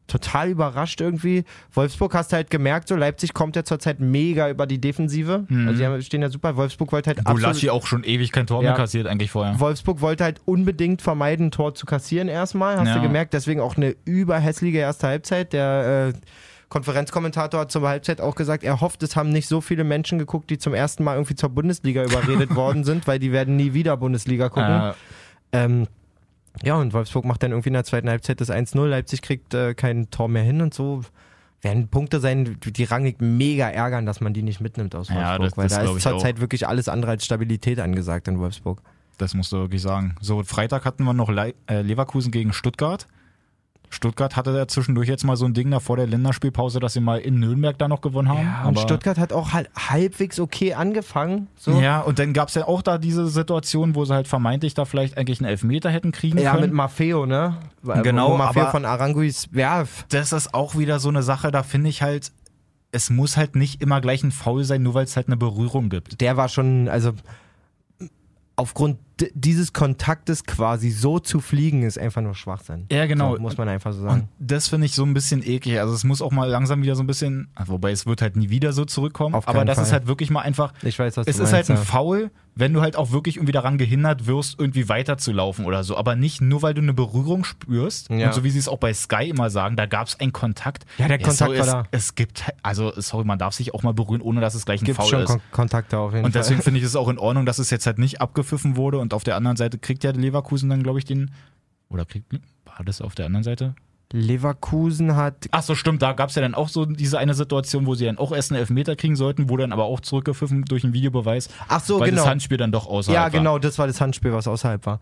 total überrascht irgendwie. Wolfsburg hast du halt gemerkt, so Leipzig kommt ja zurzeit mega über die Defensive. Also die haben, stehen ja super. Wolfsburg wollte halt Gulaschi absolut, auch schon ewig kein Tor Ja. mehr kassiert eigentlich vorher. Wolfsburg wollte halt unbedingt vermeiden, ein Tor zu kassieren erstmal, hast Ja. du gemerkt. Deswegen auch eine überhässliche erste Halbzeit. Der äh, Konferenzkommentator hat zur Halbzeit auch gesagt, er hofft, es haben nicht so viele Menschen geguckt, die zum ersten Mal irgendwie zur Bundesliga überredet worden sind, weil die werden nie wieder Bundesliga gucken. Äh, Ähm, ja, und Wolfsburg macht dann irgendwie in der zweiten Halbzeit das 1-0. Leipzig kriegt äh, kein Tor mehr hin und so. Werden Punkte sein, die- Rangnick mega ärgern, dass man die nicht mitnimmt aus Wolfsburg. Ja, das- weil das da ist zurzeit wirklich alles andere als Stabilität angesagt in Wolfsburg. das musst du wirklich sagen. So, Freitag hatten wir noch Le äh, Leverkusen gegen Stuttgart. Stuttgart hatte ja zwischendurch jetzt mal so ein Ding da vor der Länderspielpause, dass sie mal in Nürnberg da noch gewonnen haben. Ja, und Stuttgart hat auch halt halbwegs okay angefangen. So. Ja, und dann gab es ja auch da diese Situation, wo sie halt vermeintlich da vielleicht eigentlich einen Elfmeter hätten kriegen Ja, mit können. Maffeo, ne? Genau, Wo Maffeo aber- von Aranguis, ja, f- das ist auch wieder so eine Sache, da finde ich halt, es muss halt nicht immer gleich ein Foul sein, nur weil es halt eine Berührung gibt. der war schon, also aufgrund dieses Kontaktes quasi so zu fliegen, ist einfach nur Schwachsinn. Ja, genau. So, muss man einfach so Und sagen. das finde ich so ein bisschen eklig. Also es muss auch mal langsam wieder so ein bisschen, wobei es wird halt nie wieder so zurückkommen. Auf aber das ist Fall. halt wirklich mal einfach, Ich weiß, was es du ist meinst, halt ein ja. Foul, wenn du halt auch wirklich irgendwie daran gehindert wirst, irgendwie weiterzulaufen oder so. Aber nicht nur, weil du eine Berührung spürst. Ja. Und so wie sie es auch bei Sky immer sagen, da gab es einen Kontakt. Ja, der Kontakt sorry, war es, da. Es gibt, also sorry, man darf sich auch mal berühren, ohne dass es gleich ein Gibt Foul schon ist. Kon Kontakte auf jeden Und Fall. deswegen finde ich es auch in Ordnung, dass es jetzt halt nicht abgepfiffen wurde und auf der anderen Seite kriegt ja Leverkusen dann, glaube ich, den. Oder kriegt. War das auf der anderen Seite? Leverkusen hat Ach so, stimmt, da gab es ja dann auch so diese eine Situation, wo sie dann auch erst einen Elfmeter kriegen sollten, wurde dann aber auch zurückgepfiffen durch einen Videobeweis, Ach so, weil genau. das Handspiel dann doch außerhalb Ja, war. genau, das war das Handspiel, was außerhalb war.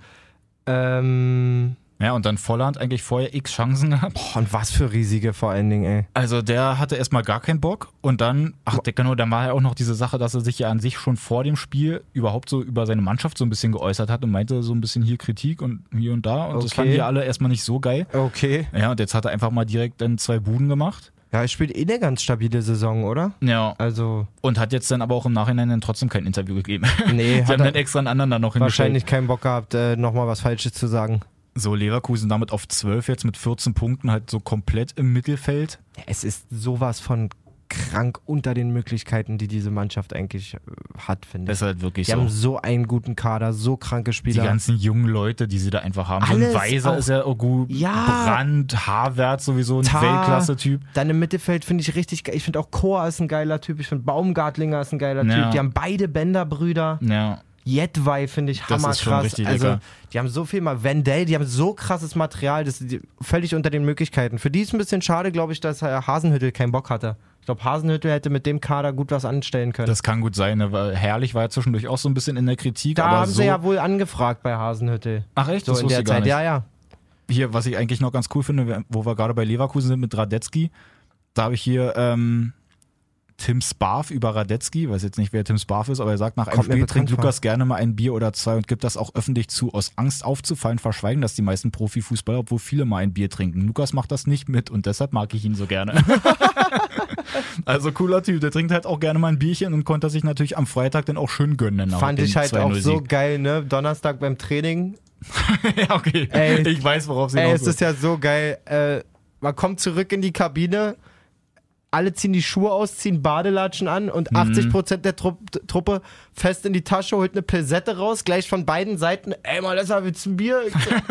Ähm, Ja, und dann Volland eigentlich vorher x Chancen gehabt. boah, und was für riesige vor allen Dingen, ey. Also der hatte erstmal gar keinen Bock und dann, ach genau, dann war ja auch noch diese Sache, dass er sich ja an sich schon vor dem Spiel überhaupt so über seine Mannschaft so ein bisschen geäußert hat und meinte so ein bisschen hier Kritik und hier und da und das Okay. fanden die alle erstmal nicht so geil. Okay. Ja, und jetzt hat er einfach mal direkt dann zwei Buden gemacht. Ja, er spielt eh eine ganz stabile Saison, oder? Ja. Also, Und hat jetzt dann aber auch im Nachhinein dann trotzdem kein Interview gegeben. nee, Sie hat haben dann extra einen anderen dann noch hingestellt. wahrscheinlich keinen Bock gehabt, äh, nochmal was Falsches zu sagen. So, Leverkusen damit auf 12 jetzt mit 14 Punkten halt so komplett im Mittelfeld. Es ist sowas von krank unter den Möglichkeiten, die diese Mannschaft eigentlich äh, hat, finde Das ich. ist halt wirklich Die so. haben so einen guten Kader, so kranke Die Spieler. ganzen jungen Leute, die sie da einfach haben. so Alles ein Weiser ist ja auch gut. Ja. Brandt, Havertz sowieso ein. Weltklasse-Typ. Dann im Mittelfeld finde ich richtig geil. Ich finde auch Chor ist ein geiler Typ. Ich finde Baumgartlinger ist ein geiler Ja. Typ. Die haben beide Bänderbrüder. Ja. Jedwai finde ich Das ist schon hammerkrass. richtig also, lecker. die haben so viel mal. Wendell, die haben so krasses Material, das ist völlig unter den Möglichkeiten. Für die ist ein bisschen schade, glaube ich, dass äh, Hasenhüttel keinen Bock hatte. Ich glaube, Hasenhüttel hätte mit dem Kader gut was anstellen können. Das kann gut sein. Ne? Weil Herrlich war ja zwischendurch auch so ein bisschen in der Kritik. da aber haben so sie ja wohl angefragt bei Hasenhüttel. Ach echt? So das in der Zeit. Ja, ja. Hier, was ich eigentlich noch ganz cool finde, wo wir gerade bei Leverkusen sind mit Radetzky, da habe ich hier ähm, Tim Sparf über Radetzky, weiß jetzt nicht, wer Tim Sparf ist, aber er sagt, nach einem Kommt mir Spiel trinkt Lukas gerne mal ein Bier oder zwei und gibt das auch öffentlich zu. Aus Angst aufzufallen, verschweigen das die meisten Profifußballer, obwohl viele mal ein Bier trinken. Lukas macht das nicht mit und deshalb mag ich ihn so gerne. also cooler Typ, der trinkt halt auch gerne mal ein Bierchen und konnte sich natürlich am Freitag dann auch schön gönnen. Fand ich halt auch 2-0 so geil, ne? Donnerstag beim Training. ja, okay. Ey. ich weiß, worauf sie Ey, es ist ja so geil. Äh, man kommt zurück in die Kabine, alle ziehen die Schuhe aus, ziehen Badelatschen an und Mhm. 80% der Trupp, Truppe fest in die Tasche, holt eine Pilsette raus, gleich von beiden Seiten. Ey, mal, das willst du ein Bier?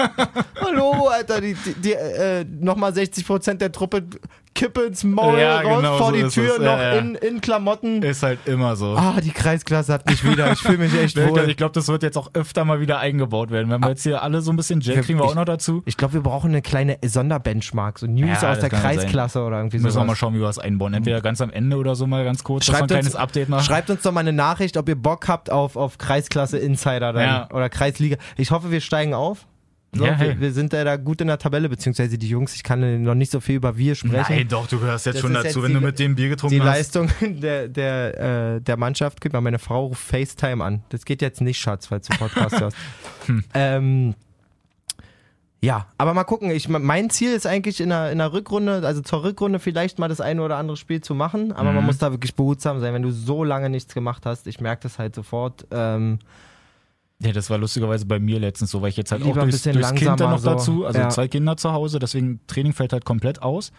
Hallo, Alter, die, die, die, äh, nochmal 60% der Truppe Kippe ins Maul Ja, raus, genau vor so die Tür, noch Ja, ja. In, in Klamotten. Ist halt immer so. Ah, die Kreisklasse hat mich wieder. Ich fühle mich echt wohl. Ich glaube, das wird jetzt auch öfter mal wieder eingebaut werden. Wenn wir jetzt hier alle so ein bisschen Jet kriegen wir auch noch dazu. Ich glaube, wir brauchen eine kleine Sonderbenchmark, so News aus der ja sein. Kreisklasse oder irgendwie Müssen wir sowas. mal schauen, wie wir das einbauen. Entweder ganz am Ende oder so mal ganz kurz, dass wir ein Schreibt kleines uns, Update machen. schreibt uns doch mal eine Nachricht, ob ihr Bock habt auf, auf Kreisklasse Insider dann, oder Kreisliga. Ich hoffe, wir steigen auf. So, Ja, hey. wir, wir sind ja da gut in der Tabelle, beziehungsweise die Jungs, ich kann noch nicht so viel über wir sprechen. Nein, doch, du gehörst jetzt Das schon dazu, jetzt wenn die- du mit dem Bier getrunken die hast. Leistung der, der, äh, der Mannschaft. Gib mal, meine Frau ruft FaceTime an. Das geht jetzt nicht, Schatz, falls du Podcast hörst. Hm. ähm, ja, aber mal gucken. Ich, mein Ziel ist eigentlich in der, in der Rückrunde, also zur Rückrunde vielleicht mal das eine oder andere Spiel zu machen, aber Mhm. man muss da wirklich behutsam sein, wenn du so lange nichts gemacht hast. Ich merke das halt sofort. Ähm, Ja, das war lustigerweise bei mir letztens so, weil ich jetzt halt Lieber auch durchs, durchs Kind dann noch so. dazu, also Ja. zwei Kinder zu Hause, deswegen Training fällt halt komplett aus.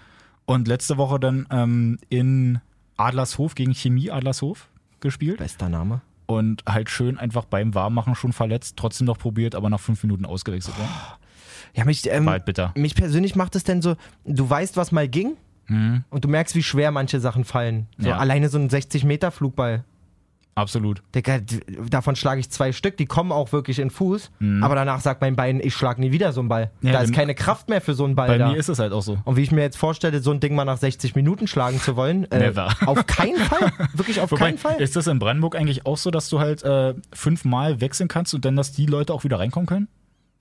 Und letzte Woche dann ähm, in Adlershof gegen Chemie Adlershof gespielt bester Name. und halt schön einfach beim Warmmachen schon verletzt, trotzdem noch probiert, aber nach fünf Minuten ausgewechselt worden. Ja, mich, ähm, halt bitter. mich persönlich macht es denn so, du weißt, was mal ging Mhm, und du merkst, wie schwer manche Sachen fallen. So Ja. alleine so ein 60-Meter-Flugball. Absolut. Digga, davon schlage ich zwei Stück, die kommen auch wirklich in Fuß, Mhm. aber danach sagt mein Bein, ich schlage nie wieder so einen Ball. Ja, da ist keine Kraft mehr für so einen Ball Bei da. mir ist es halt auch so. und wie ich mir jetzt vorstelle, so ein Ding mal nach 60 Minuten schlagen zu wollen, äh, Never. auf keinen Fall. Wirklich auf Wobei, keinen Fall. ist das in Brandenburg eigentlich auch so, dass du halt äh, fünfmal wechseln kannst und dann, dass die Leute auch wieder reinkommen können?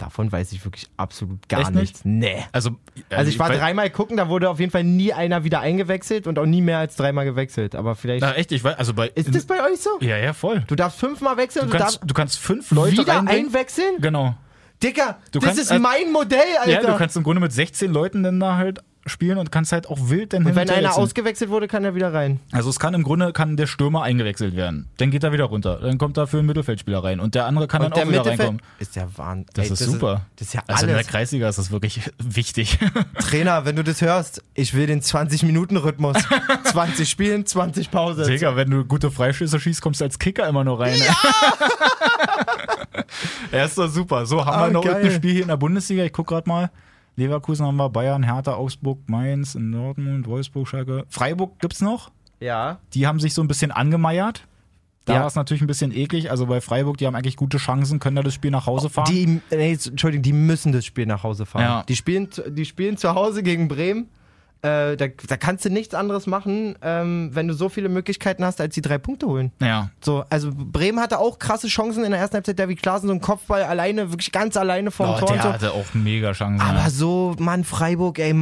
Davon weiß ich wirklich absolut gar Echt nicht? nichts. Nee. Also, äh, Also ich war weiß- dreimal gucken, da wurde auf jeden Fall nie einer wieder eingewechselt und auch nie mehr als dreimal gewechselt. Aber vielleicht. Na, echt, ich weiß, also bei. ist das bei euch so? ja, ja, voll. Du darfst fünfmal wechseln Du und du kannst, darfst du kannst fünf Leute wieder reinbringen. einwechseln? Genau. Dicker, Du das kannst- ist äh, mein Modell, Alter. Ja, du kannst im Grunde mit 16 Leuten dann da halt spielen und kannst halt auch wild dann und wenn einer ausgewechselt wurde, kann er wieder rein. Also es kann im Grunde kann der Stürmer eingewechselt werden. Dann geht er wieder runter. Dann kommt dafür ein Mittelfeldspieler rein. Und der andere kann Und dann auch wieder reinkommen. ist der Wahnsinn. Das Ey, ist super. das ist ja also in der alles. Kreisliga ist das wirklich wichtig. Trainer, wenn du das hörst, ich will den 20-Minuten-Rhythmus. 20 spielen, 20 Pause. Digga, wenn du gute Freischüsse schießt, kommst du als Kicker immer nur rein. Ja! er ist doch super. So, haben Ah, wir noch geil. irgendein Spiel hier in der Bundesliga? Ich guck gerade mal. Leverkusen haben wir, Bayern, Hertha, Augsburg, Mainz, in Dortmund, Wolfsburg, Schalke. Freiburg gibt's noch. Ja. Die haben sich so ein bisschen angemeiert. Da Ja. war es natürlich ein bisschen eklig. Also bei Freiburg, die haben eigentlich gute Chancen, können da das Spiel nach Hause fahren. Die, nee, Entschuldigung, die müssen das Spiel nach Hause fahren. Ja. Die, spielen, die spielen zu Hause gegen Bremen. Äh, da, da kannst du nichts anderes machen, ähm, wenn du so viele Möglichkeiten hast, als die drei Punkte holen. ja, So, also Bremen hatte auch krasse Chancen in der ersten Halbzeit. David Klaassen so ein Kopfball alleine, wirklich ganz alleine vom oh, Tor der so. hatte auch mega Chancen. Aber ja. so, Mann, Freiburg, ey.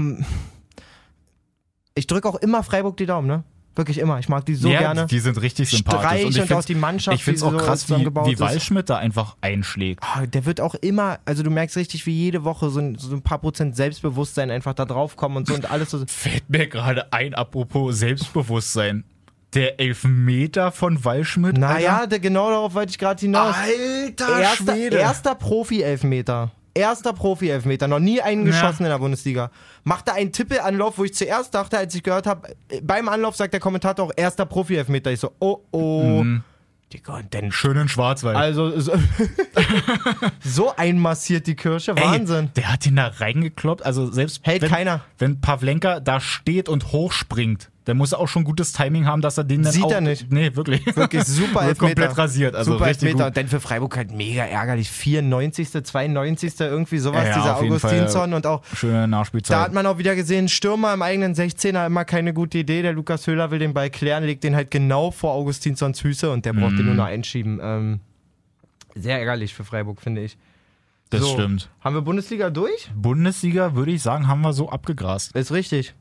Ich drücke auch immer Freiburg die Daumen, ne? Wirklich immer. Ich mag die so ja, gerne. Die sind richtig sympathisch. Streich und ich und auch die Mannschaft, Ich finde es auch so krass, wie, wie. Waldschmidt da einfach einschlägt. Ah, Der wird auch immer, also du merkst richtig, wie jede Woche so ein, so ein paar Prozent Selbstbewusstsein einfach da drauf kommen und so und alles so. Fällt mir gerade ein, apropos Selbstbewusstsein. Der Elfmeter von Waldschmidt. Naja, der, genau darauf wollte ich gerade hinaus. Alter erster, Schwede. erster Profi-Elfmeter. Erster Profi-Elfmeter. Noch nie einen Ja. geschossen in der Bundesliga. Machte einen Tippelanlauf, wo ich zuerst dachte, als ich gehört habe, beim Anlauf sagt der Kommentator auch erster Profi-Elfmeter. Ich so, oh oh. Mhm. Digga, und dann Schön in Schwarzwald. Also so, so einmassiert die Kirsche, Ey, Wahnsinn. Der hat ihn da reingekloppt. Also selbst Hält wenn, keiner. wenn Pavlenka da steht und hochspringt, dann muss auch schon gutes Timing haben, dass er den dann Sieht auch, er nicht. Nee, wirklich. Wirklich super Elfmeter. komplett rasiert. Also super richtig Elfmeter. gut. Und dann für Freiburg halt mega ärgerlich. 94., 92., irgendwie sowas, Ja, dieser. Augustinsson. Und auch Schöne Nachspielzeit. da hat man auch wieder gesehen, Stürmer im eigenen 16er immer keine gute Idee. Der Lukas Höhler will den Ball klären, legt den halt genau vor Augustinsons Füße und der braucht Mhm. den nur noch einschieben. Ähm, sehr ärgerlich für Freiburg, finde ich. das So, stimmt. Haben wir Bundesliga durch? Bundesliga, würde ich sagen, haben wir so abgegrast. Ist richtig.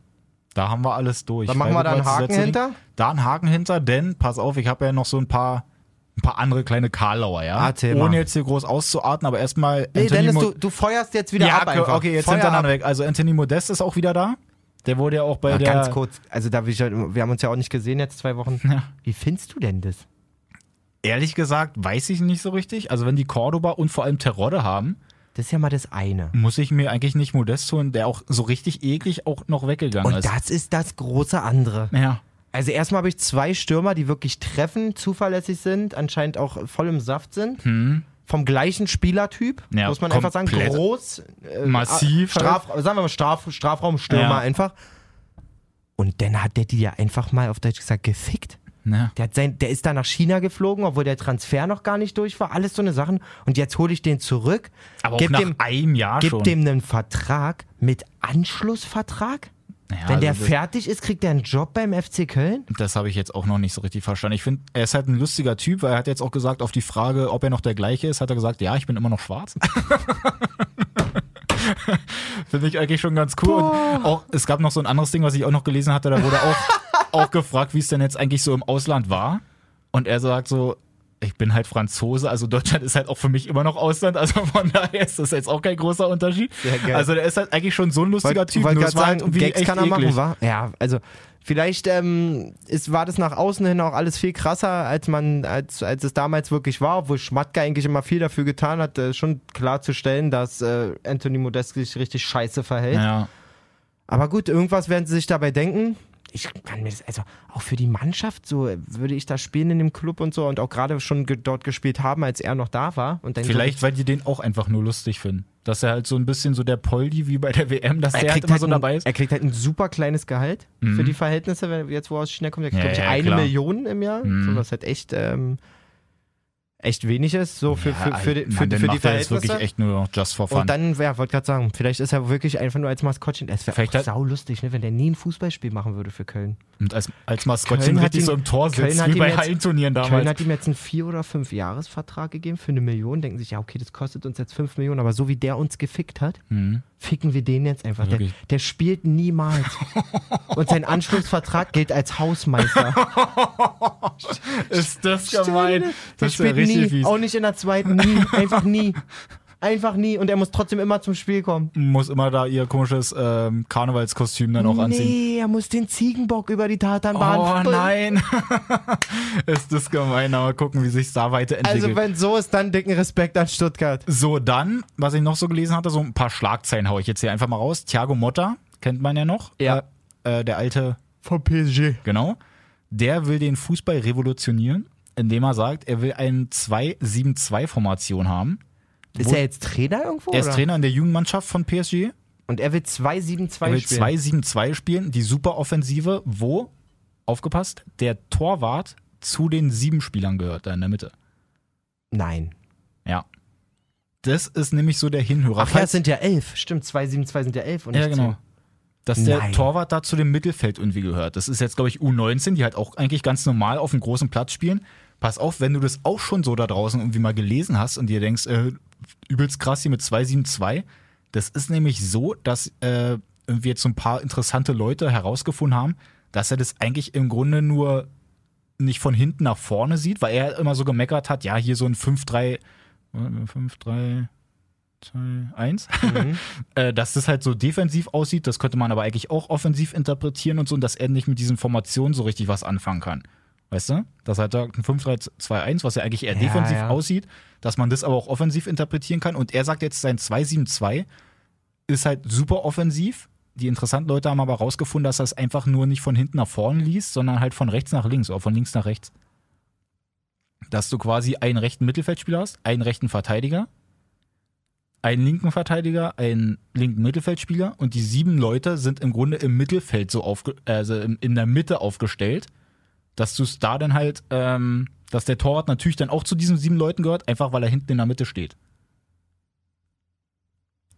Da haben wir alles durch. Dann machen wir da einen Haken hinter. Da einen Haken hinter, denn, pass auf, ich habe ja noch so ein paar, ein paar andere kleine Karlauer, ja? Mal. Ohne jetzt hier groß auszuarten, aber erstmal Nee, Dennis, Mo- du, du feuerst jetzt wieder ja, ab einfach. okay, jetzt hintereinander weg. Also Anthony Modest ist auch wieder da. Der wurde ja auch bei Ja, der... ganz kurz, also da ich, halt- wir haben uns ja auch nicht gesehen jetzt zwei Wochen. Ja. Wie findest du denn das? Ehrlich gesagt, weiß ich nicht so richtig. Also wenn die Cordoba und vor allem Terodde haben, Das ist ja mal das eine. muss ich mir eigentlich nicht Modest holen, der auch so richtig eklig auch noch weggegangen Und ist. das ist das große andere. ja. Also erstmal habe ich zwei Stürmer, die wirklich treffen, zuverlässig sind, anscheinend auch voll im Saft sind. Vom gleichen Spielertyp, Hm. Ja, muss man einfach sagen. Groß, äh, Massiv Straf, sagen wir mal Straf, Strafraumstürmer Ja. einfach. Und dann hat der die ja einfach mal auf Deutsch gesagt gefickt. Ja. Der, hat sein, der ist da nach China geflogen, obwohl der Transfer noch gar nicht durch war. Alles so eine Sachen. Und jetzt hole ich den zurück. Aber auch gib nach dem, einem Jahr gib schon. dem einen Vertrag mit Anschlussvertrag. Naja, Wenn der also das- fertig ist, kriegt er einen Job beim FC Köln. Das habe ich jetzt auch noch nicht so richtig verstanden. Ich finde, er ist halt ein lustiger Typ, weil er hat jetzt auch gesagt, auf die Frage, ob er noch der gleiche ist, hat er gesagt, ja, ich bin immer noch schwarz. finde ich eigentlich schon ganz cool. Und auch, es gab noch so ein anderes Ding, was ich auch noch gelesen hatte, da wurde auch, auch gefragt, wie es denn jetzt eigentlich so im Ausland war. Und er sagt so, ich bin halt Franzose, also Deutschland ist halt auch für mich immer noch Ausland, also von daher ist das jetzt auch kein großer Unterschied. Also der ist halt eigentlich schon so ein lustiger Wollt- Typ, wollt nur grad es war halt Gags kann er machen, eklig. wa? Ja, also vielleicht ähm, ist, war das nach außen hin auch alles viel krasser, als man, als, als es damals wirklich war, obwohl Schmatke eigentlich immer viel dafür getan hat, äh, schon klarzustellen, dass äh, Anthony Modest sich richtig scheiße verhält. Ja. Aber gut, irgendwas werden sie sich dabei denken. Ich kann mir das, also auch für die Mannschaft, so würde ich da spielen in dem Club und so und auch gerade schon ge dort gespielt haben, als er noch da war. Und dann Vielleicht, weil die den auch einfach nur lustig finden. Dass er halt so ein bisschen so der Poldi wie bei der WM, dass er der halt immer halt so ein, dabei ist. er kriegt halt ein super kleines Gehalt Mhm. für die Verhältnisse, wenn, jetzt wo er aus China kommt. Er kriegt, Ja, glaube ich, ja, eine klar. Million im Jahr. Mhm. So, das ist halt echt. Ähm, echt wenig ist, so für, für, für, die- Mann, für, dann für die er das Verhältnisse. wirklich echt nur just for fun. Und dann, ja, wollte gerade sagen, vielleicht ist er wirklich einfach nur als Maskottchen. Es wäre auch sau lustig, ne, wenn der nie ein Fußballspiel machen würde für Köln. Und als, als Maskottchen Köln richtig ihm- so im Tor Köln sitzt, hat wie bei Hallenturnieren Köln damals. hat ihm jetzt einen Vier- oder Fünf-Jahres-Vertrag gegeben für eine Million. Denken sich, ja, okay, das kostet uns jetzt fünf Millionen, aber so wie der uns gefickt hat, Mhm. Ficken wir den jetzt einfach. Der, der spielt niemals. Und sein Anschlussvertrag gilt als Hausmeister. Ist das Der gemein? Das ist ja spielt richtig nie, fies. auch nicht in der zweiten, nie, einfach nie. Einfach nie. Und er muss trotzdem immer zum Spiel kommen. Muss immer da ihr komisches ähm, Karnevalskostüm dann auch anziehen. Nee, er muss den Ziegenbock über die Tatanbahn Oh springen. nein. ist das gemein, aber gucken, wie sich da weiterentwickelt. Also wenn so ist, dann dicken Respekt an Stuttgart. so, dann, was ich noch so gelesen hatte, so ein paar Schlagzeilen hau ich jetzt hier einfach mal raus. Thiago Motta, kennt man ja noch. Ja. Äh, äh, der alte, Vom PSG. genau. Der will den Fußball revolutionieren, indem er sagt, er will eine 2-7-2-Formation haben. Ist er jetzt Trainer irgendwo? Er ist oder? Trainer in der Jugendmannschaft von PSG. Und er will 2-7-2 Er will spielen. 2-7-2 spielen, die Superoffensive, wo, aufgepasst, der Torwart zu den sieben Spielern gehört, da in der Mitte. Nein. Ja. Das ist nämlich so der Hinhörer. Ach ja, es sind ja elf. Stimmt, 2-7-2 sind ja elf und ja, genau. Dass der Nein. Torwart da zu dem Mittelfeld irgendwie gehört. Das ist jetzt, glaube ich, U19, die halt auch eigentlich ganz normal auf einem großen Platz spielen. Pass auf, wenn du das auch schon so da draußen irgendwie mal gelesen hast und dir denkst, äh, übelst krass hier mit 272. Das ist nämlich so, dass äh, irgendwie jetzt so ein paar interessante Leute herausgefunden haben, dass er das eigentlich im Grunde nur nicht von hinten nach vorne sieht, weil er immer so gemeckert hat, ja, hier so ein 5-3, 5-3, 2, 1, äh, dass das halt so defensiv aussieht, das könnte man aber eigentlich auch offensiv interpretieren und so, und dass er nicht mit diesen Formationen so richtig was anfangen kann. Weißt du? Das hat da ein 5-3-2-1, was ja eigentlich eher Ja, defensiv ja. aussieht, dass man das aber auch offensiv interpretieren kann. Und er sagt jetzt, sein 2-7-2 ist halt super offensiv. Die interessanten Leute haben aber rausgefunden, dass er es einfach nur nicht von hinten nach vorne liest, sondern halt von rechts nach links oder von links nach rechts. Dass du quasi einen rechten Mittelfeldspieler hast, einen rechten Verteidiger, einen linken Verteidiger, einen linken Mittelfeldspieler und die sieben Leute sind im Grunde im Mittelfeld so aufge also in der Mitte aufgestellt, dass du es da dann halt, ähm, dass der Torwart natürlich dann auch zu diesen sieben Leuten gehört, einfach weil er hinten in der Mitte steht.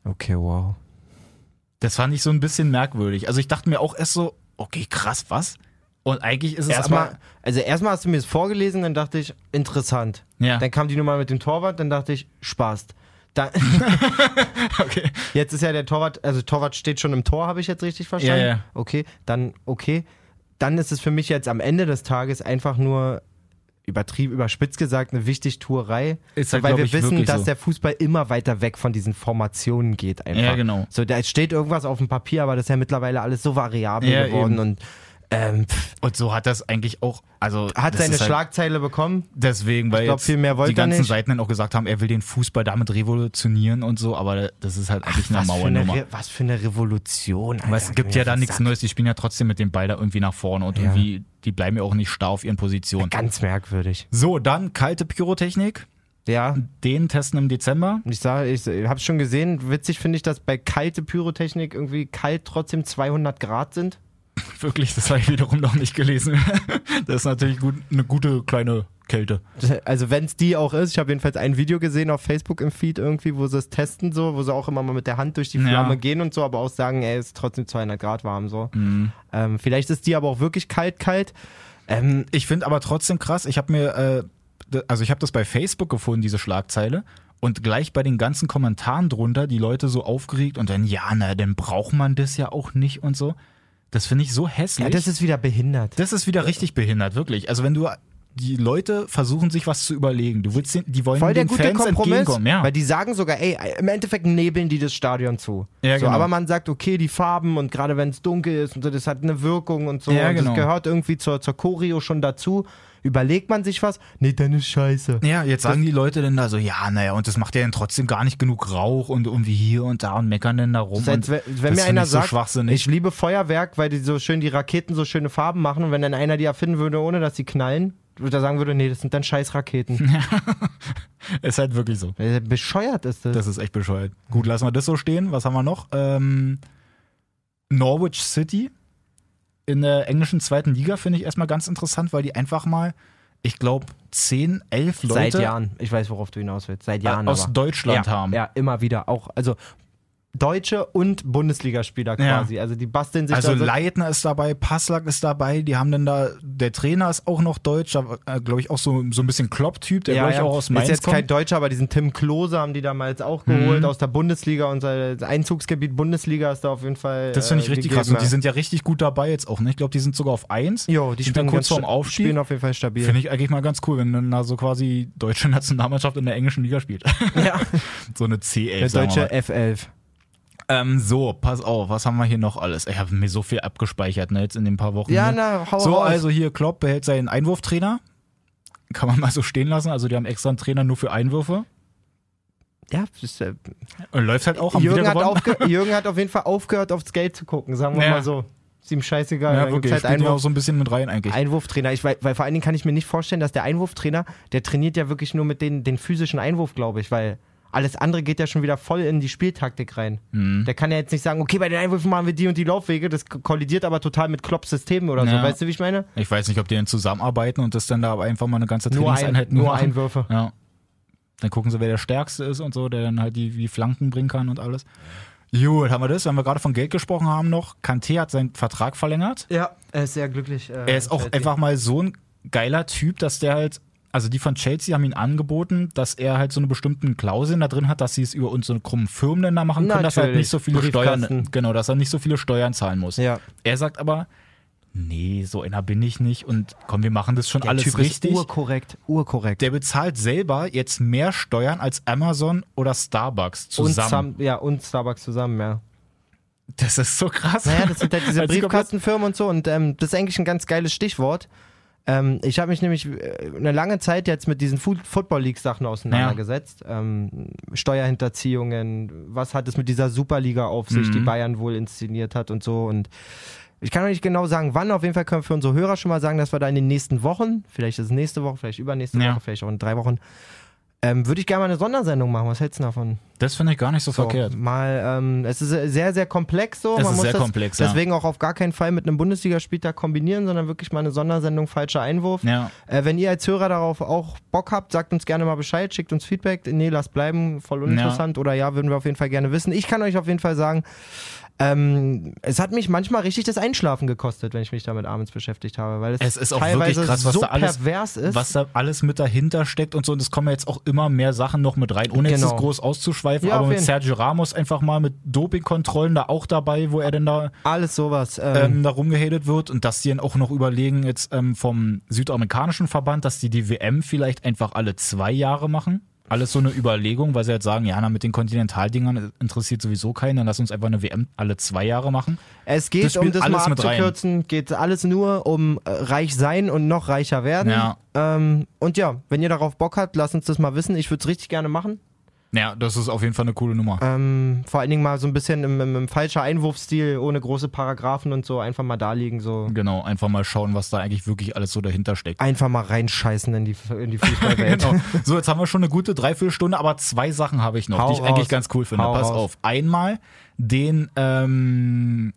Okay, wow. Das fand ich so ein bisschen merkwürdig. Also ich dachte mir auch erst so, okay, krass, was? Und eigentlich ist es Erstmal, aber, also erstmal hast du mir das vorgelesen, dann dachte ich, interessant. ja, Dann kam die Nummer mit dem Torwart, dann dachte ich, Spaß. Dann, okay. jetzt ist ja der Torwart, also Torwart steht schon im Tor, habe ich jetzt richtig verstanden? Ja, ja. Okay, dann, okay. Dann ist es für mich jetzt am Ende des Tages einfach nur übertrieben, überspitzt gesagt, eine Wichtigtuerei. Ist halt, weil wir wissen, dass so. der Fußball immer weiter weg von diesen Formationen geht einfach. Ja, genau. So, da steht irgendwas auf dem Papier, aber das ist ja mittlerweile alles so variabel Ja, geworden eben. und ähm, Und so hat das eigentlich auch, also hat seine halt Schlagzeile bekommen. Deswegen, weil Ich glaub, viel mehr wollte die ganzen nicht. Seiten dann auch gesagt haben, er will den Fußball damit revolutionieren und so, aber das ist halt eigentlich für eine, Mauernummer. Was für eine Revolution. Aber es Alter. gibt ja da nichts Neues, die spielen ja trotzdem mit dem Ball da irgendwie nach vorne und Ja. irgendwie, die bleiben ja auch nicht starr auf ihren Positionen. Ganz merkwürdig. So, dann kalte Pyrotechnik, Ja, den testen im Dezember. ich sage, ich habe schon gesehen. Witzig finde ich, dass bei kalte Pyrotechnik irgendwie kalt trotzdem 200 Grad sind. Wirklich, das habe ich wiederum noch nicht gelesen. Das ist natürlich gut, eine gute kleine Kälte. Also wenn es die auch ist, ich habe jedenfalls ein Video gesehen auf Facebook im Feed irgendwie, wo sie es testen so, wo sie auch immer mal mit der Hand durch die Ja. Flamme gehen und so, aber auch sagen, ey, es ist trotzdem 200 Grad warm so. Mhm. Ähm, vielleicht ist die aber auch wirklich kalt, kalt. Ähm, Ich finde aber trotzdem krass, ich habe mir, äh, also ich habe das bei Facebook gefunden, diese Schlagzeile. Und gleich bei den ganzen Kommentaren drunter, die Leute so aufgeregt und dann, ja, na, dann braucht man das ja auch nicht und so. Das finde ich so hässlich. ja, das ist wieder behindert. Das ist wieder richtig behindert, wirklich. Also wenn du die Leute versuchen sich was zu überlegen, du willst den, die wollen Voll der den gute Fans Kompromiss, ja. weil die sagen sogar, ey, im Endeffekt nebeln die das Stadion zu. Ja, so, genau. aber man sagt, okay, die Farben und gerade wenn es dunkel ist und so, das hat eine Wirkung und so. Ja, und genau. das gehört irgendwie zur, zur Choreo schon dazu. Überlegt man sich was? Nee, dann ist scheiße. ja, jetzt sagen die Leute dann da so, ja, naja, und das macht ja dann trotzdem gar nicht genug Rauch und irgendwie hier und da und meckern dann da rum. Das ist, als wenn, wenn das mir einer ich so sagt, schwachsinnig. ich liebe Feuerwerk, weil die so schön die Raketen so schöne Farben machen und wenn dann einer die erfinden würde, ohne dass sie knallen, würde er sagen würde, nee, das sind dann scheiß Raketen. ist halt wirklich so. Äh, Bescheuert ist das. Das ist echt bescheuert. Gut, lassen wir das so stehen. Was haben wir noch? Ähm, Norwich City in der englischen zweiten Liga finde ich erstmal ganz interessant, weil die einfach mal ich glaube, 10, 11 Leute Seit Jahren. Ich weiß, worauf du hinaus willst. Seit Jahren. aus aber. Deutschland ja, haben. Ja, immer wieder. Auch, also Deutsche und Bundesligaspieler Ja. quasi. Also die basteln sich Also da so Leitner ist dabei, Passlack ist dabei, die haben dann da, der Trainer ist auch noch Deutsch, äh, glaube ich auch so, so ein bisschen Klopp-Typ, der glaube ich auch aus Mainz Ist jetzt kommt. kein Deutscher, aber diesen Tim Klose haben die damals auch geholt aus der Bundesliga. Unser Einzugsgebiet Bundesliga ist da auf jeden Fall. das finde ich äh, richtig gegeben, krass. Und die ja. sind ja richtig gut dabei jetzt auch, ne? Ich glaube, die sind sogar auf 1. Jo, die sind ja spielen kurz vorm Aufstieg. Spielen auf jeden Fall stabil. Finde ich eigentlich mal ganz cool, wenn dann da so quasi deutsche Nationalmannschaft in der englischen Liga spielt. ja. so eine C11. Der deutsche mal. F11. Ähm, so, pass auf, was haben wir hier noch alles? Ich habe mir so viel abgespeichert, ne, jetzt in den paar Wochen. Ja, ne? na, hau So, raus. also hier Klopp behält seinen Einwurftrainer. Kann man mal so stehen lassen. Also die haben extra einen Trainer nur für Einwürfe. Ja, das ist, äh, Und läuft halt auch. Haben Jürgen, hat aufge Jürgen hat auf jeden Fall aufgehört, aufs Geld zu gucken, sagen wir Ja. mal so. Ist ihm scheißegal. Ja, wirklich. gibt's Spielt halt ja auch Einwurf, so ein bisschen mit rein eigentlich. Einwurftrainer. Ich, weil, weil vor allen Dingen kann ich mir nicht vorstellen, dass der Einwurftrainer, der trainiert ja wirklich nur mit den, den physischen Einwurf, glaube ich, weil alles andere geht ja schon wieder voll in die Spieltaktik rein. Mhm. Der kann ja jetzt nicht sagen, okay, bei den Einwürfen machen wir die und die Laufwege, das kollidiert aber total mit Klopps System oder so. Ja. Weißt du, wie ich meine? Ich weiß nicht, ob die dann zusammenarbeiten und das dann da aber einfach mal eine ganze Nur, ein, Trainingseinheit nur machen. Einwürfe. Ja. Dann gucken sie, wer der Stärkste ist und so, der dann halt die, die Flanken bringen kann und alles. Gut, haben wir das, wenn wir gerade von Geld gesprochen haben noch. Kanté hat seinen Vertrag verlängert. Ja, er ist sehr glücklich. äh, Er ist auch einfach mal so ein geiler Typ, dass der halt, also die von Chelsea haben ihn angeboten, dass er halt so eine bestimmten Klauseln da drin hat, dass sie es über unsere krummen Firmen dann da machen können, dass er halt Natürlich. nicht so viele Steuern, genau, dass er nicht so viele Steuern zahlen muss. Ja. Er sagt aber, nee, so einer bin ich nicht und komm, wir machen das schon Der alles typ richtig. ist urkorrekt, urkorrekt. Der bezahlt selber jetzt mehr Steuern als Amazon oder Starbucks und, zusammen. Sam, ja, und Starbucks zusammen, ja. das ist so krass. Naja, das sind halt diese Briefkastenfirmen und so. Und ähm, das ist eigentlich ein ganz geiles Stichwort. Ähm, ich habe mich nämlich äh, eine lange Zeit jetzt mit diesen Football League Sachen auseinandergesetzt. Ähm, Steuerhinterziehungen, was hat es mit dieser Superliga auf sich, Mhm. die Bayern wohl inszeniert hat und so. Und ich kann noch nicht genau sagen, wann. Auf jeden Fall können wir für unsere Hörer schon mal sagen, dass wir da in den nächsten Wochen, vielleicht ist es nächste Woche, vielleicht übernächste Ja. Woche, vielleicht auch in drei Wochen, ähm, würde ich gerne mal eine Sondersendung machen. Was hältst du davon? Das finde ich gar nicht so, So, verkehrt. Mal, ähm, es ist sehr, sehr komplex so. Es Man ist sehr das komplex, ja. deswegen auch auf gar keinen Fall mit einem Bundesligaspieltag kombinieren, sondern wirklich mal eine Sondersendung falscher Einwurf. Ja. Äh, wenn ihr als Hörer darauf auch Bock habt, sagt uns gerne mal Bescheid, schickt uns Feedback. Nee, lasst bleiben, voll uninteressant. Oder ja, würden wir auf jeden Fall gerne wissen. Ich kann euch auf jeden Fall sagen, ähm, es hat mich manchmal richtig das Einschlafen gekostet, wenn ich mich damit abends beschäftigt habe, weil es, Es ist auch wirklich krass, was so da alles- pervers ist. was da alles mit dahinter steckt und so. Und es kommen jetzt auch immer mehr Sachen noch mit rein, ohne jetzt Genau. das groß auszuschweifen. Ja, aber mit. Sergio Ramos einfach mal mit Dopingkontrollen da auch dabei, wo er denn da, Alles sowas. Ähm, ähm, da rumgehatet wird. Und dass die dann auch noch überlegen, jetzt ähm, vom südamerikanischen Verband, dass die die WM vielleicht einfach alle zwei Jahre machen. Alles so eine Überlegung, weil sie halt sagen, ja, na, mit den Kontinentaldingern interessiert sowieso keinen, dann lass uns einfach eine WM alle zwei Jahre machen. Es Das geht, spielt um das alles mal abzukürzen, geht alles nur um äh, reich sein und noch reicher werden. Ja. Ähm, und ja, wenn ihr darauf Bock habt, lasst uns das mal wissen. Ich würde es richtig gerne machen. Ja, das ist auf jeden Fall eine coole Nummer. Ähm, vor allen Dingen mal so ein bisschen im, im, im falscher Einwurfstil, ohne große Paragraphen und so, einfach mal da liegen, so. Genau, einfach mal schauen, was da eigentlich wirklich alles so dahinter steckt. Einfach mal reinscheißen in die, in die Fußballwelt. Genau. So, jetzt haben wir schon eine gute Dreiviertelstunde, aber zwei Sachen habe ich noch, Hau die ich raus. eigentlich ganz cool finde. Hau Pass raus. auf. Einmal den ähm,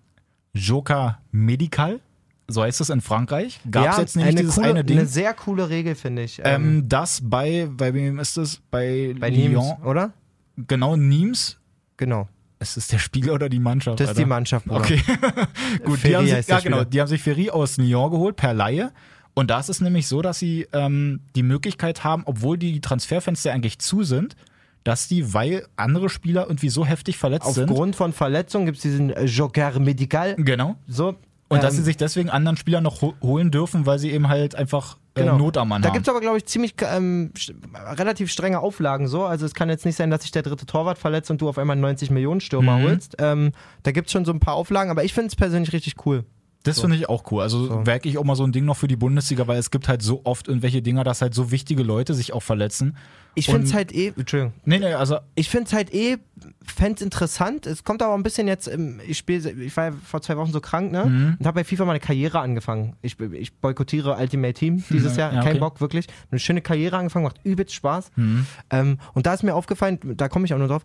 Joker Medical, so heißt es in Frankreich. Gab es ja, jetzt nämlich eine, dieses coole, eine Ding, eine sehr coole Regel, finde ich. Ähm, ähm, das bei, bei wem ist es? Bei, bei Lyon. Nimes, oder? Genau, Nimes. Genau. Ist es der Spieler oder die Mannschaft? Das ist die Alter? Mannschaft, Bruder. Okay. Gut, Ferry die haben, sich, ja, genau, die haben sich Ferry aus Lyon geholt per Laie. Und da ist es nämlich so, dass sie ähm, die Möglichkeit haben, obwohl die Transferfenster eigentlich zu sind, dass die, weil andere Spieler irgendwie so heftig verletzt sind. Aufgrund von Verletzungen gibt es diesen äh, Joker Medical. Genau. So. Und dass ähm, sie sich deswegen anderen Spieler noch ho holen dürfen, weil sie eben halt einfach äh, Genau. Not am Mann Da haben. gibt es aber, glaube ich, ziemlich ähm, relativ strenge Auflagen so. Also es kann jetzt nicht sein, dass sich der dritte Torwart verletzt und du auf einmal einen 90 Millionen Stürmer Mhm. holst. Ähm, da gibt es schon so ein paar Auflagen, aber ich finde es persönlich richtig cool. Das finde ich auch cool. Also So. wäre ich auch mal so ein Ding noch für die Bundesliga, weil es gibt halt so oft irgendwelche Dinger, dass halt so wichtige Leute sich auch verletzen. Ich finde es halt eh, Entschuldigung, Nee, nee, also ich finde es halt eh, fände es interessant. Es kommt aber ein bisschen jetzt, ich spiele, ich war ja vor zwei Wochen so krank, ne? Mhm. Und habe bei FIFA meine Karriere angefangen. Ich, ich boykottiere Ultimate Team dieses Ja, Jahr, ja, kein okay. Bock, wirklich. Eine schöne Karriere angefangen, macht übelst Spaß. Mhm. Ähm, und da ist mir aufgefallen, da komme ich auch nur drauf,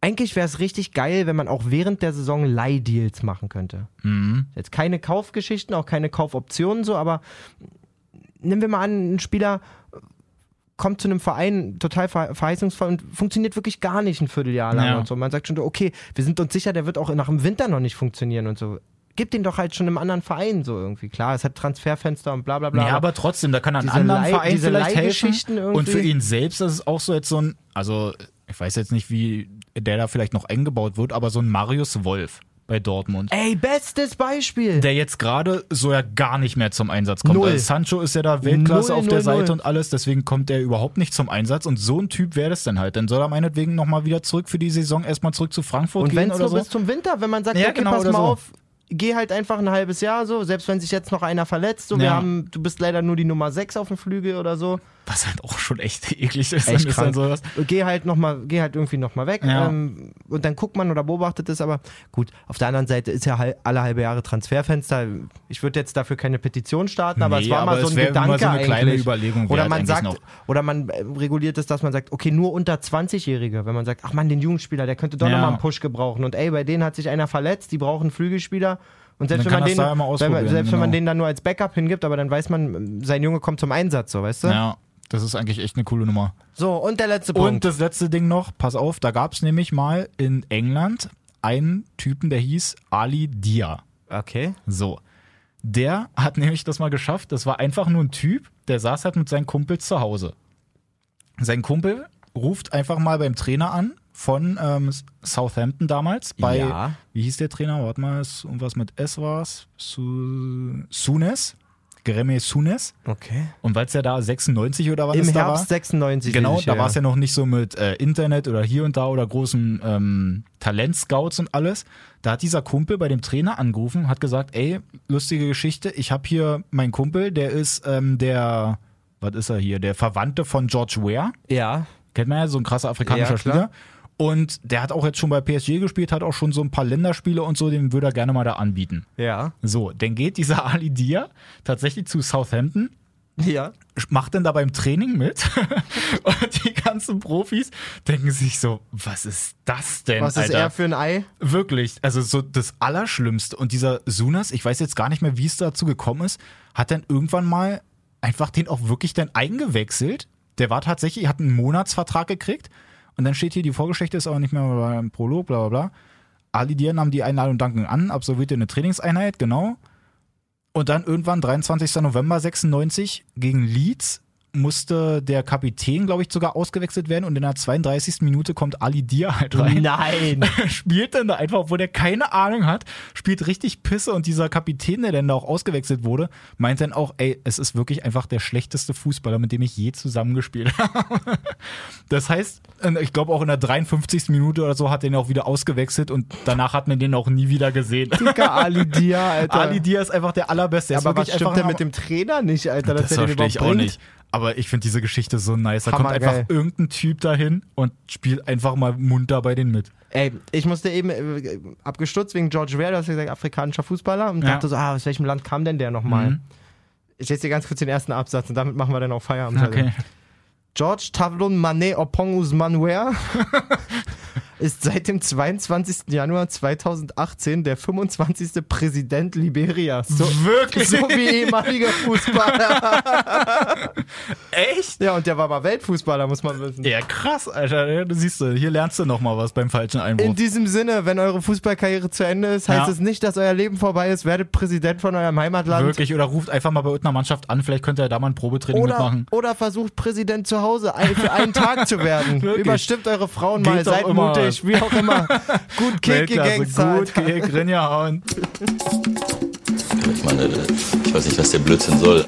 eigentlich wäre es richtig geil, wenn man auch während der Saison Leihdeals machen könnte. Mhm. Jetzt keine Kaufgeschichten, auch keine Kaufoptionen so, aber nehmen wir mal an, ein Spieler kommt zu einem Verein total ver verheißungsvoll und funktioniert wirklich gar nicht ein Vierteljahr lang Ja. und so. Man sagt schon, okay, wir sind uns sicher, der wird auch nach dem Winter noch nicht funktionieren und so. Gib den doch halt schon einem anderen Verein so irgendwie. Klar, es hat Transferfenster und bla bla bla. Ja, aber trotzdem, da kann er anderen Leih- Verein vielleicht helfen. Und für ihn selbst ist es auch so jetzt so ein, also ich weiß jetzt nicht, wie der da vielleicht noch eingebaut wird, aber so ein Marius Wolf bei Dortmund. Ey, bestes Beispiel. Der jetzt gerade so ja gar nicht mehr zum Einsatz kommt. Null. Also Sancho ist ja da Weltklasse Null, auf der null, Seite null. und alles, deswegen kommt der überhaupt nicht zum Einsatz. Und so ein Typ wäre das dann halt. Dann soll er meinetwegen nochmal wieder zurück für die Saison erstmal zurück zu Frankfurt Und gehen wenn es nur so. bis zum Winter, wenn man sagt, Ja, okay, genau, pass mal so. auf, geh halt einfach ein halbes Jahr so, selbst wenn sich jetzt noch einer verletzt, so, wir Ja. haben, du bist leider nur die Nummer 6 auf dem Flügel oder so. Was halt auch schon echt eklig ist. Echt krank. so ist. Geh halt noch mal, geh halt irgendwie noch mal weg Ja. ähm, und dann guckt man oder beobachtet es, aber gut, auf der anderen Seite ist ja alle halbe Jahre Transferfenster. Ich würde jetzt dafür keine Petition starten, aber es Nee, war mal aber so es ein Gedanke so eine kleine eigentlich. Überlegung Oder man sagt, noch. oder man äh, reguliert es, dass man sagt, okay, nur unter 20-Jährige, wenn man sagt, ach man, den Jugendspieler, der könnte doch Ja. noch mal einen Push gebrauchen und ey, bei denen hat sich einer verletzt, die brauchen Flügelspieler. Und selbst, wenn man, den, da immer wenn man, ausprobieren, selbst wenn man genau. den dann nur als Backup hingibt, aber dann weiß man, sein Junge kommt zum Einsatz, so, weißt du? Ja, das ist eigentlich echt eine coole Nummer. So, und der letzte Punkt. Und das letzte Ding noch, pass auf, da gab es nämlich mal in England einen Typen, der hieß Ali Dia. okay. So. Der hat nämlich das mal geschafft. Das war einfach nur ein Typ, der saß halt mit seinen Kumpels zu Hause. Sein Kumpel ruft einfach mal beim Trainer an von ähm, Southampton damals. Bei, Ja. wie hieß der Trainer? Warte mal, irgendwas mit S war's. Su Sunes. Greme Sunes. Okay. Und weil es ja da 96 oder wann Im es da war. Herbst 96. Genau, da war es ja noch nicht so mit äh, Internet oder hier und da oder großen ähm, Talentscouts und alles. Da hat dieser Kumpel bei dem Trainer angerufen, hat gesagt, ey, lustige Geschichte, ich habe hier meinen Kumpel, der ist ähm, der, was ist er hier, der Verwandte von George Ware. Ja. Kennt man ja, so ein krasser afrikanischer Ja. Spieler. Und der hat auch jetzt schon bei PSG gespielt, hat auch schon so ein paar Länderspiele und so, den würde er gerne mal da anbieten. Ja. So, dann geht dieser Ali Dia tatsächlich zu Southampton, Ja. macht dann da beim Training mit und die ganzen Profis denken sich so, was ist das denn, Was ist Alter? er für ein Ei? Wirklich, also so das Allerschlimmste. Und dieser Sunas, ich weiß jetzt gar nicht mehr, wie es dazu gekommen ist, hat dann irgendwann mal einfach den auch wirklich dann eingewechselt. Der war tatsächlich, hat einen Monatsvertrag gekriegt und dann steht hier, die Vorgeschichte ist aber nicht mehr beim Prolog, bla bla bla. Ali Dia nahm die Einladung dankend an, absolvierte eine Trainingseinheit, genau. Und dann irgendwann, 23. November 96, gegen Leeds musste der Kapitän, glaube ich, sogar ausgewechselt werden und in der 32. Minute kommt Ali Dia halt rein Nein. spielt dann da einfach, obwohl der keine Ahnung hat, spielt richtig Pisse und dieser Kapitän, der dann da auch ausgewechselt wurde, meint dann auch, ey, es ist wirklich einfach der schlechteste Fußballer, mit dem ich je zusammengespielt habe. Das heißt, ich glaube auch in der 53. Minute oder so hat er ihn auch wieder ausgewechselt und danach hat man den auch nie wieder gesehen. Dicker Ali Dia, Alter. Ali Dia ist einfach der allerbeste. Er ist aber was stimmt denn mit dem Trainer nicht, Alter, das den verstehe ich auch nicht. Aber ich finde diese Geschichte so nice. Da kommt Hammergeil. einfach irgendein Typ dahin und spielt einfach mal munter bei denen mit. Ey, ich musste eben äh, abgestutzt wegen George Weah, du hast ja gesagt, afrikanischer Fußballer und Ja. dachte so, ah, aus welchem Land kam denn der nochmal? Mhm. Ich lese dir ganz kurz den ersten Absatz und damit machen wir dann auch Feierabend. Okay. George Tavlon Mane Opongus Manuel ist seit dem 22. Januar 2018 der 25. Präsident Liberias. So, Wirklich? so wie ehemaliger Fußballer. Echt? ja, und der war mal Weltfußballer, muss man wissen. Ja, krass, Alter. Du siehst, du, hier lernst du noch mal was beim falschen Einwurf. In diesem Sinne, wenn eure Fußballkarriere zu Ende ist, heißt Ja. es nicht, dass euer Leben vorbei ist. Werdet Präsident von eurem Heimatland. Wirklich. Oder ruft einfach mal bei irgendeiner Mannschaft an. Vielleicht könnt ihr da mal ein Probetraining Oder, mitmachen. oder versucht Präsident zu Hause für einen Tag zu werden. Wirklich. Überstimmt eure Frauen Geht mal, seid immer. Mutig, wie auch immer. Gut Kick, Gangster. gut, Kick, Rinja hauen. Ich meine, ich weiß nicht, was der Blödsinn soll.